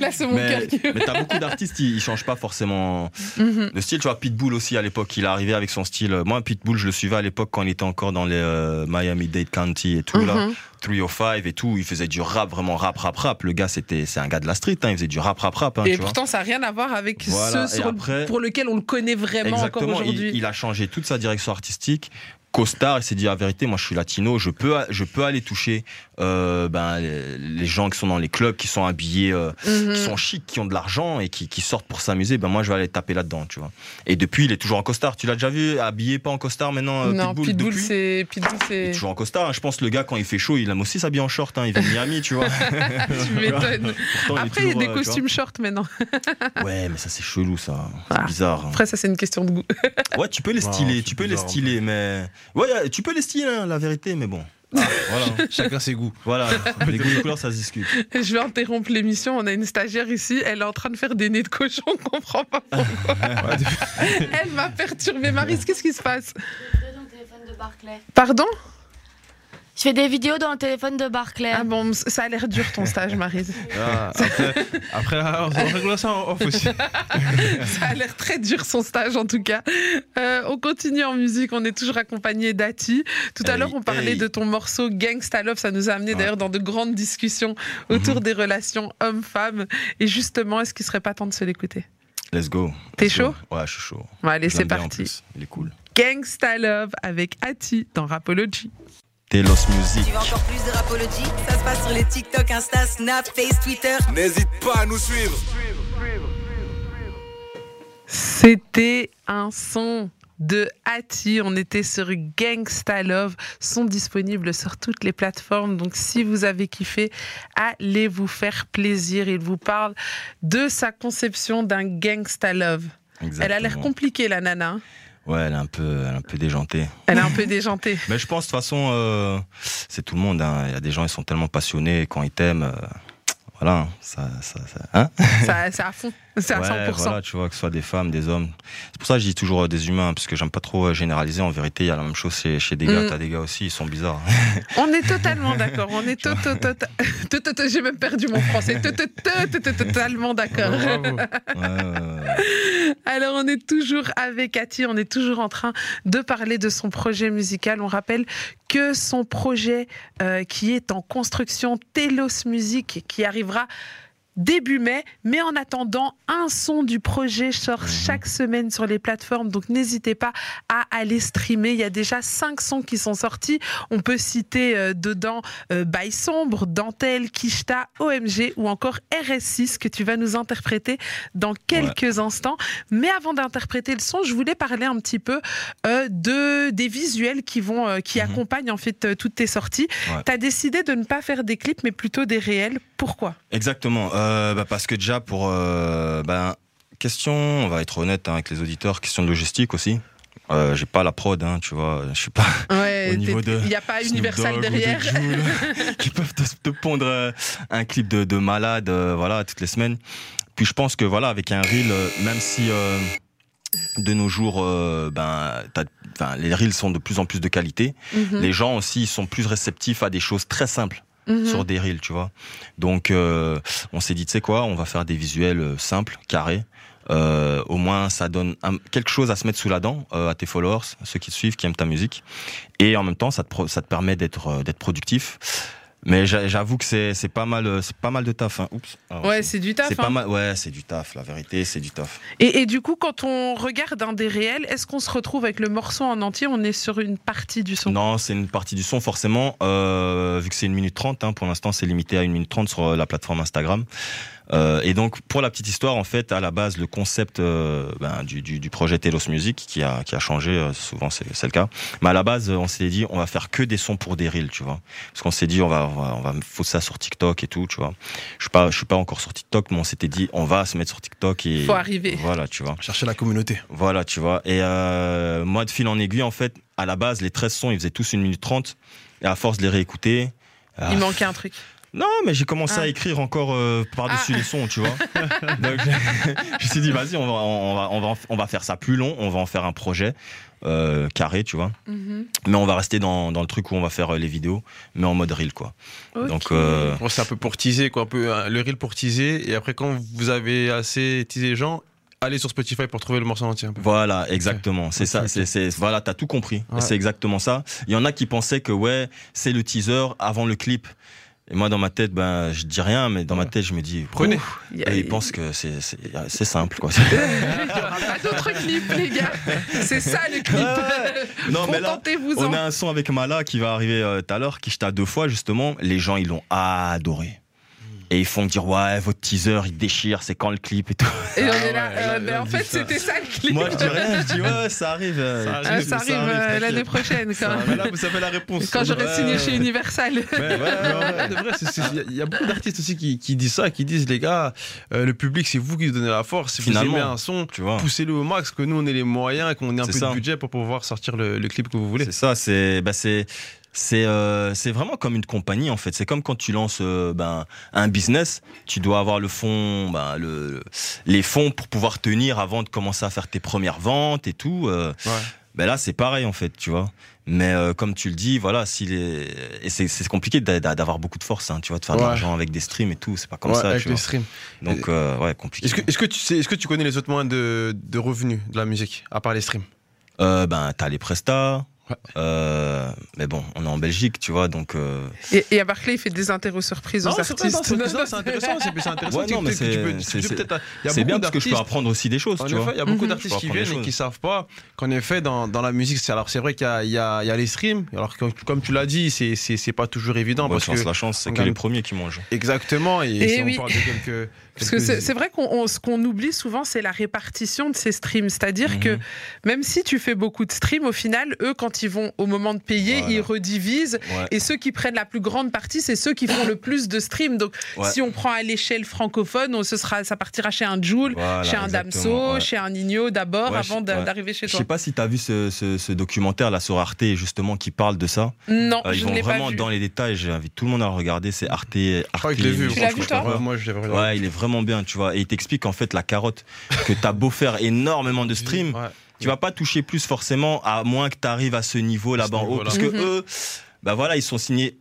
Là, c'est mon Mais, cœur qui mais t'as beaucoup d'artistes, ils, ils changent pas forcément Mhm. de style. Tu vois, Pitbull aussi à l'époque, il est arrivé avec son style. Moi, Pitbull, je le suivais à l'époque quand il était encore dans les euh, Miami-Dade County et tout, là. Mhm. 305 et tout. Il faisait du rap, vraiment rap, rap, rap. Le gars, c'était, c'est un gars de la street, hein. Il faisait du rap, rap, rap, hein, Et tu vois. pourtant, ça n'a rien à voir avec Voilà, ceux et sur- après- pour lequel on le connaît vraiment encore Exactement, il a changé toute sa direction artistique. Costard, il s'est dit la vérité, moi je suis latino, je peux, je peux aller toucher euh, ben, les, gens qui sont dans les clubs, qui sont habillés, euh, Mhm. qui sont chics, qui ont de l'argent et qui, qui sortent pour s'amuser. Ben moi je vais aller taper là-dedans, tu vois. Et depuis, il est toujours en costard. Tu l'as déjà vu habillé pas en costard maintenant euh, non, Pitbull, Pitbull, depuis c'est. Pitbull, il est c'est. toujours en costard. hein. Je pense que le gars quand il fait chaud, il aime aussi s'habiller en short. Hein. Il vient de Miami, tu vois. [laughs] tu [laughs] m'étonnes. Après, il y a des costumes shorts maintenant. [laughs] Ouais, mais ça c'est chelou, ça. C'est Ah. bizarre. hein. Après, ça, c'est une question de goût. Ouais, tu peux les styler, tu peux les bizarre, styler, mais ouais, a- tu peux les styler, hein, la vérité, mais bon. [laughs] voilà, Chacun ses goûts. voilà. [laughs] Les goûts de couleurs, ça se discute. [laughs] Je vais interrompre l'émission. On a une stagiaire ici. Elle est en train de faire des nez de cochon. On comprend pas pourquoi. Elle m'a perturbé. Marise, qu'est-ce qui se passe? Donne ton téléphone de Barclay. Pardon? Je fais des vidéos dans le téléphone de Barclay. Ah bon, ça a l'air dur ton stage, Marise. [laughs] Ah, après, après, ah, on règle ça en off aussi. [laughs] ça a l'air très dur son stage en tout cas. Euh, on continue en musique, on est toujours accompagné d'Ati. Tout à Hey, l'heure, on parlait hey. de ton morceau Gangsta Love. Ça nous a amené Ouais. d'ailleurs dans de grandes discussions autour Mhm. des relations hommes-femmes. Et justement, est-ce qu'il serait pas temps de se l'écouter? Let's go. T'es go. chaud? Ouais, je suis chaud. Bon, Allez, c'est parti. Il est cool. Gangsta Love avec Ati dans Rapology. Music. Tu veux encore plus de Rapology Ça se passe sur les TikTok, Insta, Snap, Face, Twitter. N'hésite pas à nous suivre. C'était un son de Ati. On était sur Gangsta Love. Sont disponibles sur toutes les plateformes. Donc, si vous avez kiffé, allez vous faire plaisir. Il vous parle de sa conception d'un Gangsta Love. Elle a l'air compliquée, la nana. Hein. Ouais, elle est un peu, elle est un peu déjantée. Elle est un peu déjantée. [laughs] Mais je pense de toute façon, euh, c'est tout le monde. hein. Il y a des gens, ils sont tellement passionnés quand ils t'aiment. euh, voilà, ça, ça, ça- hein Ça- C'est à fond. C'est à Ouais, 100%. Voilà, tu vois, que ce soit des femmes, des hommes. C'est pour ça que je dis toujours euh, des humains, parce que j'aime pas trop euh, généraliser. En vérité, il y a la même chose chez, des gars. Mm. T'as des gars aussi, ils sont bizarres. [laughs] On est totalement [laughs] d'accord. On est to- to- to- to- [laughs] to- to- J'ai même perdu mon français. To- to- to- to- to- Totalement d'accord. Alors, on est toujours avec Cathy, on est toujours en train de parler de son projet musical. On rappelle que son projet euh, qui est en construction, Telos Music, qui arrivera début mai. Mais en attendant, un son du projet sort chaque semaine sur les plateformes. Donc, n'hésitez pas à aller streamer. Il y a déjà cinq sons qui sont sortis. On peut citer euh, dedans euh, Bail Sombre, Dentelle, Kishta, OMG ou encore RS6 que tu vas nous interpréter dans quelques instants. Mais avant d'interpréter le son, je voulais parler un petit peu euh, de des visuels qui vont euh, qui Mhm. accompagnent en fait toutes tes sorties. Ouais. Tu as décidé de ne pas faire des clips mais plutôt des réels. Pourquoi? Exactement. Euh, bah, parce que déjà, pour. euh, ben, question, on va être honnête hein, avec les auditeurs, question de logistique aussi. Euh, j'ai pas la prod, hein, tu vois. Je suis pas Ouais, [laughs] Au niveau de il n'y a pas Universal de derrière. Jul, [laughs] qui peuvent te, te pondre euh, un clip de, de malade, euh, voilà, toutes les semaines. Puis je pense que voilà, avec un reel, même si de nos jours, euh, ben, les reels sont de plus en plus de qualité, Mhm, les gens aussi sont plus réceptifs à des choses très simples mhm. sur des reels, tu vois. Donc, euh, on s'est dit, tu sais quoi, on va faire des visuels euh, simples, carrés. Euh, au moins, ça donne un- quelque chose à se mettre sous la dent euh, à tes followers, ceux qui te suivent, qui aiment ta musique. Et en même temps, ça te, ça te permet d'être euh, d'être productif. Mais j'a- j'avoue que c'est c'est pas mal, c'est pas mal de taf. Hein. Oups. Alors, Ouais, c'est- du taf. c'est hein. pas mal. Ouais, c'est du taf. La vérité, c'est du taf. Et, et du coup, quand on regarde un des réels, est-ce qu'on se retrouve avec le morceau en entier On est sur une partie du son? Non, c'est une partie du son, forcément. Euh, vu que c'est une minute trente, hein, pour l'instant, c'est limité à une minute trente sur euh, la plateforme Instagram. Euh, et donc, pour la petite histoire, en fait, à la base, le concept euh, ben, du, du, du projet Telos Music, qui a, qui a changé, euh, souvent c'est c'est le cas. Mais à la base, on s'est dit, on va faire que des sons pour des reels, tu vois. Parce qu'on s'est dit, on va, on va, on va foutre ça sur TikTok et tout, tu vois. Je suis pas, je suis pas encore sur TikTok, mais on s'était dit, on va se mettre sur TikTok et. Faut arriver. Voilà, tu vois. Chercher la communauté. Voilà, tu vois. Et euh, moi, de fil en aiguille, en fait, à la base, les 13 sons, ils faisaient tous une minute 30. Et à force de les réécouter. ah, Il manquait un truc. Non, mais j'ai commencé Ah. à écrire encore euh, par-dessus Ah. les sons, tu vois. [laughs] [laughs] Donc, [laughs] je, me suis dit, vas-y, on va, on, va, on, va, en- on va faire ça plus long, on va en faire un projet euh, carré, tu vois. Mhm. Mais on va rester dans, dans le truc où on va faire euh, les vidéos, mais en mode reel, quoi. Ok. Donc, euh, Bon, c'est un peu pour teaser, quoi, un peu le reel pour teaser. Et après, quand vous avez assez teasé les gens, allez sur Spotify pour trouver le morceau entier. Un peu. Voilà, exactement. C'est ça. C'est, c'est, voilà, t'as tout compris. Ouais. C'est exactement ça. Il y en a qui pensaient que ouais, c'est le teaser avant le clip. Et moi, dans ma tête, ben, je dis rien, mais dans ma tête, je me dis, Prenez. a- Et ils pensent que c'est, c'est, c'est simple, quoi. [laughs] Il y aura pas d'autres clips, les gars. C'est ça le clip. Ouais. Non, mais là. On a un son avec Mala qui va arriver euh, tout à l'heure, qui j'étais deux fois, justement. Les gens, ils l'ont adoré. Et ils font dire, ouais, votre teaser, il déchire, c'est quand le clip et tout. Et on Ah est là. ouais, euh, mais en fait, ça. c'était ça le clip. Moi, je dis rien, je dis, ouais, ça arrive. euh, Ça Ah, ça arrive euh, l'année prochaine. Quand, Mais là, vous savez la réponse. quand j'aurai Ouais, signé ouais. chez Universal. Ouais, ouais, il y a- il y, a beaucoup d'artistes aussi qui, qui disent ça, qui disent les gars, euh, le public c'est vous qui nous donnez la force. Si vous aimez un son, poussez-le au max, que nous on ait les moyens, qu'on ait un peu ça. de budget pour pouvoir sortir le, le clip que vous voulez. C'est ça, c'est bah c'est c'est euh, c'est vraiment comme une compagnie en fait. C'est comme quand tu lances euh, ben un business, tu dois avoir le fond, ben, le les fonds pour pouvoir tenir avant de commencer à faire tes premières ventes et tout. euh, Ouais. Ben là, c'est pareil en fait, tu vois. Mais comme tu le dis, voilà, est et c'est compliqué d'a- d'a- d'avoir beaucoup de force, hein, tu vois, de faire de l'argent avec des streams et tout, c'est pas comme Ouais, ça, avec tu les vois. streams. Donc ouais, compliqué. Est-ce que, que tu sais, est-ce que tu connais les autres moyens de, de revenus de la musique, à part les streams? Ben t'as les prestats. Ouais. Euh, mais bon, on est en Belgique, tu vois, donc. euh, Et, et à Barclay, il fait des interros surprises aux artistes. non, c'est intéressant, c'est intéressant, intéressant. Ouais, non, mais c'est- bien parce que je peux apprendre aussi des choses, En tu effet, vois. il y a beaucoup Mhm. d'artistes qui viennent et qui savent pas qu'en effet, dans, dans la musique, c'est, alors c'est vrai qu'il y a, il y, y a les streams, alors que, comme tu l'as dit, c'est, pas toujours évident. Parce chance, que, la chance, c'est que les premiers qui mangent. exactement, et, Et si oui. on parle de quelques. Parce que c'est vrai qu'on on- ce qu'on oublie souvent, c'est la répartition de ces streams. C'est-à-dire Mhm. que même si tu fais beaucoup de streams, au final, eux, quand ils vont au moment de payer, Voilà. ils redivisent. Ouais. Et ceux qui prennent la plus grande partie, c'est ceux qui font le plus de streams. Donc, Ouais. si on prend à l'échelle francophone, on- ce sera, ça partira chez un Joule, Voilà, chez un Damso, ouais. chez un Nino d'abord, Ouais, avant je- d'arriver chez Je toi. sais pas si tu as vu ce, ce- ce documentaire là sur Arte justement qui parle de ça. Non, Euh, ils je vont pas vraiment vu. dans les détails. J'invite tout le monde à le regarder. C'est Arte. Je crois que je l'ai vu. Tu l'as vu, toi Moi, je l'ai regardé. Ouais, il est vraiment bien, tu vois. Et il t'explique en fait la carotte que t'as beau faire énormément de streams, Ouais. tu vas pas toucher plus forcément à moins que tu arrives à ce niveau là-bas en haut. Parce que Mhm. eux, bah voilà, ils sont signés.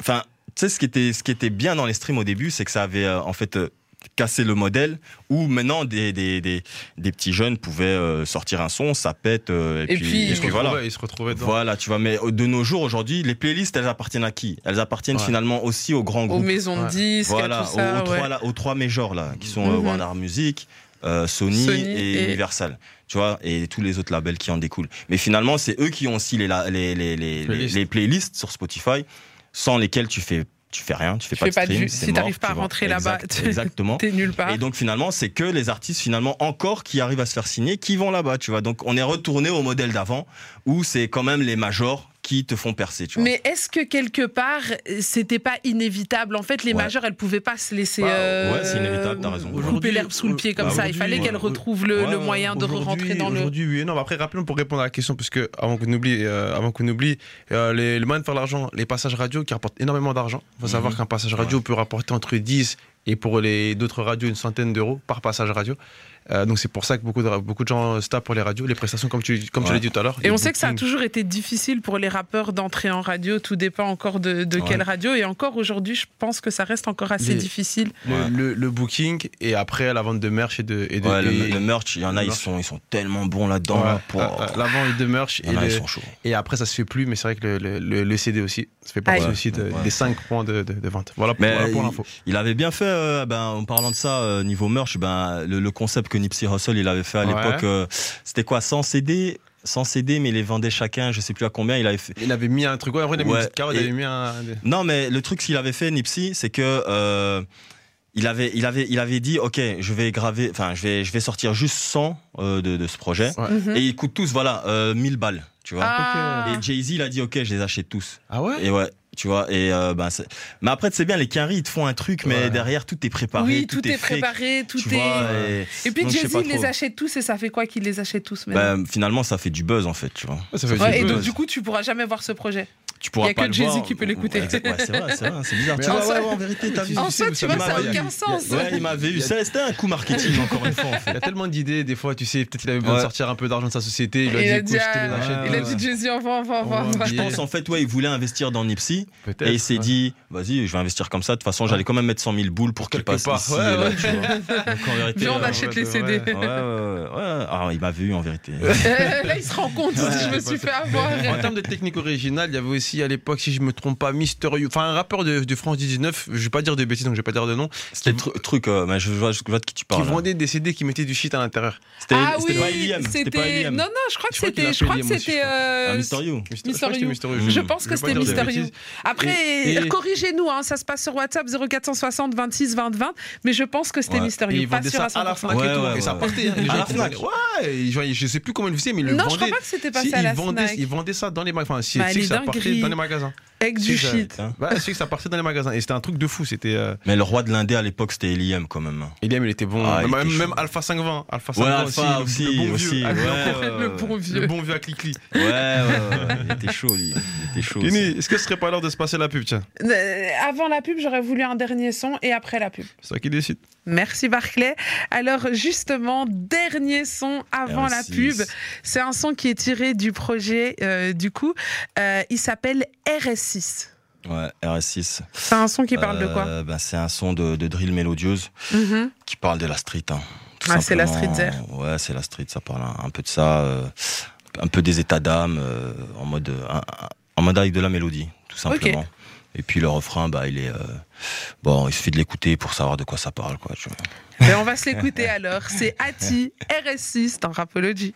Enfin, tu sais, ce qui était, ce qui était bien dans les streams au début, c'est que ça avait euh, en fait euh, cassé le modèle où maintenant des, des, des, des petits jeunes pouvaient euh, sortir un son, ça pète. euh, et, Et puis, puis- et Il se puis voilà. retrouvait, il se retrouvait dedans. Voilà, tu vois, mais euh, de nos jours aujourd'hui, les playlists, elles appartiennent à qui? Elles appartiennent Ouais. finalement aussi aux grands Aux groupes. maisons de Ouais. disques, Voilà, tout ça. aux, aux ouais. trois, là, aux trois majors là, qui sont Mhm. Warner Music, euh, Sony, Sony et, et- Universal. Tu vois, et tous les autres labels qui en découlent. Mais finalement, c'est eux qui ont aussi les, la- les, les, les, Playlists. les playlists sur Spotify, sans lesquels tu fais, tu fais rien, tu fais Tu pas fais de pas stream. Si t'arrives pas à rentrer là-bas, exactement. T'es nulle part. Et donc finalement, c'est que les artistes finalement encore qui arrivent à se faire signer, qui vont là-bas, tu vois. Donc on est retourné au modèle d'avant, où c'est quand même les majors qui te font percer, tu vois. Mais est-ce que quelque part, c'était pas inévitable? En fait, les Ouais. majeures, elles pouvaient pas se laisser Bah, euh, ouais, c'est inévitable, t'as raison. couper l'herbe sous le pied comme bah, ça. Il fallait qu'elles retrouvent le, Ouais, le ouais, moyen de rentrer dans le. Aujourd'hui, oui. Non, mais après, rappelons pour répondre à la question, parce que avant qu'on oublie, euh, avant qu'on oublie, euh, les, le moyen de faire l'argent, les passages radio qui rapportent énormément d'argent. Il faut savoir Mhm. qu'un passage radio peut rapporter entre 10 et pour les d'autres radios une centaine d'euros par passage radio. Euh, donc c'est pour ça que beaucoup de, beaucoup de gens se tapent pour les radios, les prestations comme tu, comme tu l'as dit tout à l'heure. Et on sait que ça a toujours été difficile pour les rappeurs d'entrer en radio. Tout dépend encore de, de Ouais. quelle radio. Et encore aujourd'hui, je pense que ça reste encore assez Les- difficile. le, Ouais. le- le booking et après la vente de merch et de, et de Ouais, le, et- le merch, il y en a, ils sont, ils sont tellement bons là-dedans. Ouais, là, pour- euh, euh, la vente de merch et, en a, le- ils sont chauds. et après ça se fait plus mais c'est vrai que le, le- le- le CD aussi ça fait partie aussi de- ouais. des 5 points de, de- de vente voilà pour, voilà il- l'info Il avait bien fait, euh, ben, en parlant de ça, euh, niveau merch, ben, le, le concept que Nipsey Hussle il avait fait à Ouais. l'époque, euh, c'était quoi, sans CD, sans CD, mais il les vendait chacun, je sais plus à combien. Il avait fait. il avait mis un truc ouais, vrai, il avait mis Ouais, une petite carotte et- il avait mis un Non, mais le truc qu'il avait fait, Nipsey, c'est que euh, il avait, il avait, il avait dit, ok, je vais graver, enfin, je vais, je vais sortir juste 100 euh, de, de ce projet, Ouais. Mhm. et ils coûtent tous, voilà, euh, 1000 balles, tu vois. Ah. Et Jay Z, il a dit, ok, je les achète tous. ah ouais? Et ouais, tu vois. Et euh, ben, c'est- mais après, c'est bien, les quinries, ils te font un truc, mais Ouais. derrière, tout est préparé. oui, tout, est, préparé, tout tu est. vois, et- Et puis donc, je sais Jay-Z, pas il les achète tous et ça fait quoi qu'il les achète tous maintenant ben, finalement, ça fait du buzz, en fait, tu vois. ça fait Ouais, du et donc du coup, tu pourras jamais voir ce projet. Tu pourras Y a pas que le Jay-Z voir. qui peut l'écouter. Ouais, exact- ouais, c'est vrai, c'est vrai, c'est bizarre. [laughs] Mais tu en vois, soi- ouais, ouais, en vérité, t'as vu. En vous tu vois, ça n'a il a- aucun sens. Ouais, il m'avait eu. Ça, C'était un coup marketing, encore une fois, en [laughs] il y fait. a tellement d'idées des fois tu sais peut-être qu'il avait besoin de sortir un peu d'argent de sa société il il a a dit ah, il a tous. dit Jay-Z, on va, on va, on va, On on va va. Je pense, en fait, ouais, il voulait investir dans Nipsey. Et il s'est dit, vas-y, je vais investir comme ça. De toute façon, j'allais quand même mettre 100 000 boules pour qu'il passe ici là, tu vois. [laughs] En vérité, Viens, on euh, achète ouais, les CD. ouais. Ouais. Ah, il m'a vu en vérité. Euh, Là, il se rend compte, il je me suis fait En avoir. termes de technique originale, il y avait aussi à l'époque, si je me trompe pas, Mister You, enfin un rappeur de, de France 19, je vais pas dire de bêtises donc je vais pas dire de nom, C'était le tru- truc, euh, mais je vois, je vois de qui tu qui parles. là. vendait des CD qui mettaient du shit à l'intérieur. C'était Ah c'était oui, pas Iliam. C'était. Non, non, je crois que c'était. Je crois que c'était. euh. Mister- You. Mister You. Je pense que c'était Mister You. Après, corrigez-nous, hein, ça se passe sur WhatsApp 0460 26 20 20, mais je pense que c'était. Mister You, pas sûr à à la 100%. Fnac et tout, et ça partait. À la qui Fnac. Ouais, je, sais plus comment ils le faisaient, mais ils le Non, je crois vendaient. pas que c'était Si, passé à la ils vendaient, Fnac. ils vendaient ça dans les magasins. Enfin, si, Bah, ça partait dans les magasins. Avec du shit. Hein? Je sais que ça partait dans les magasins. Et c'était un truc de fou. C'était. Euh... Mais le roi de l'indé à l'époque, c'était Eliam quand même. Eliam, il était bon. Ah, il même, était même chaud. Alpha 520. Alpha Ouais, 520 Alpha le- aussi, le, bon aussi. vieux. Ouais, encore. ouais, Le bon Le vieux. bon vieux à Clicli. Ouais, ouais, ouais, il était chaud, lui. Il était chaud. Kenny, aussi. est-ce que ce serait pas l'heure de se passer la pub, tiens? Euh, Avant la pub, j'aurais voulu un dernier son et après la pub. C'est toi qui décide. Merci Barclay. Alors justement, dernier son avant la R6. pub. C'est un son qui est tiré du projet euh, du coup. Euh, il s'appelle RS6. Ouais, RS6. C'est un son qui parle de quoi ben, C'est un son de, de drill mélodieuse Mhm. qui parle de la street. hein, Ah, c'est la street there. Ouais, c'est la street, ça parle un, un peu de ça. un peu des états d'âme mode, en mode avec de la mélodie, tout simplement. Et puis le refrain, bah, il est. euh, bon, il suffit de l'écouter pour savoir de quoi ça parle. Quoi, vois. Ben, on va se l'écouter alors. C'est Ati, RS6 dans Rapology.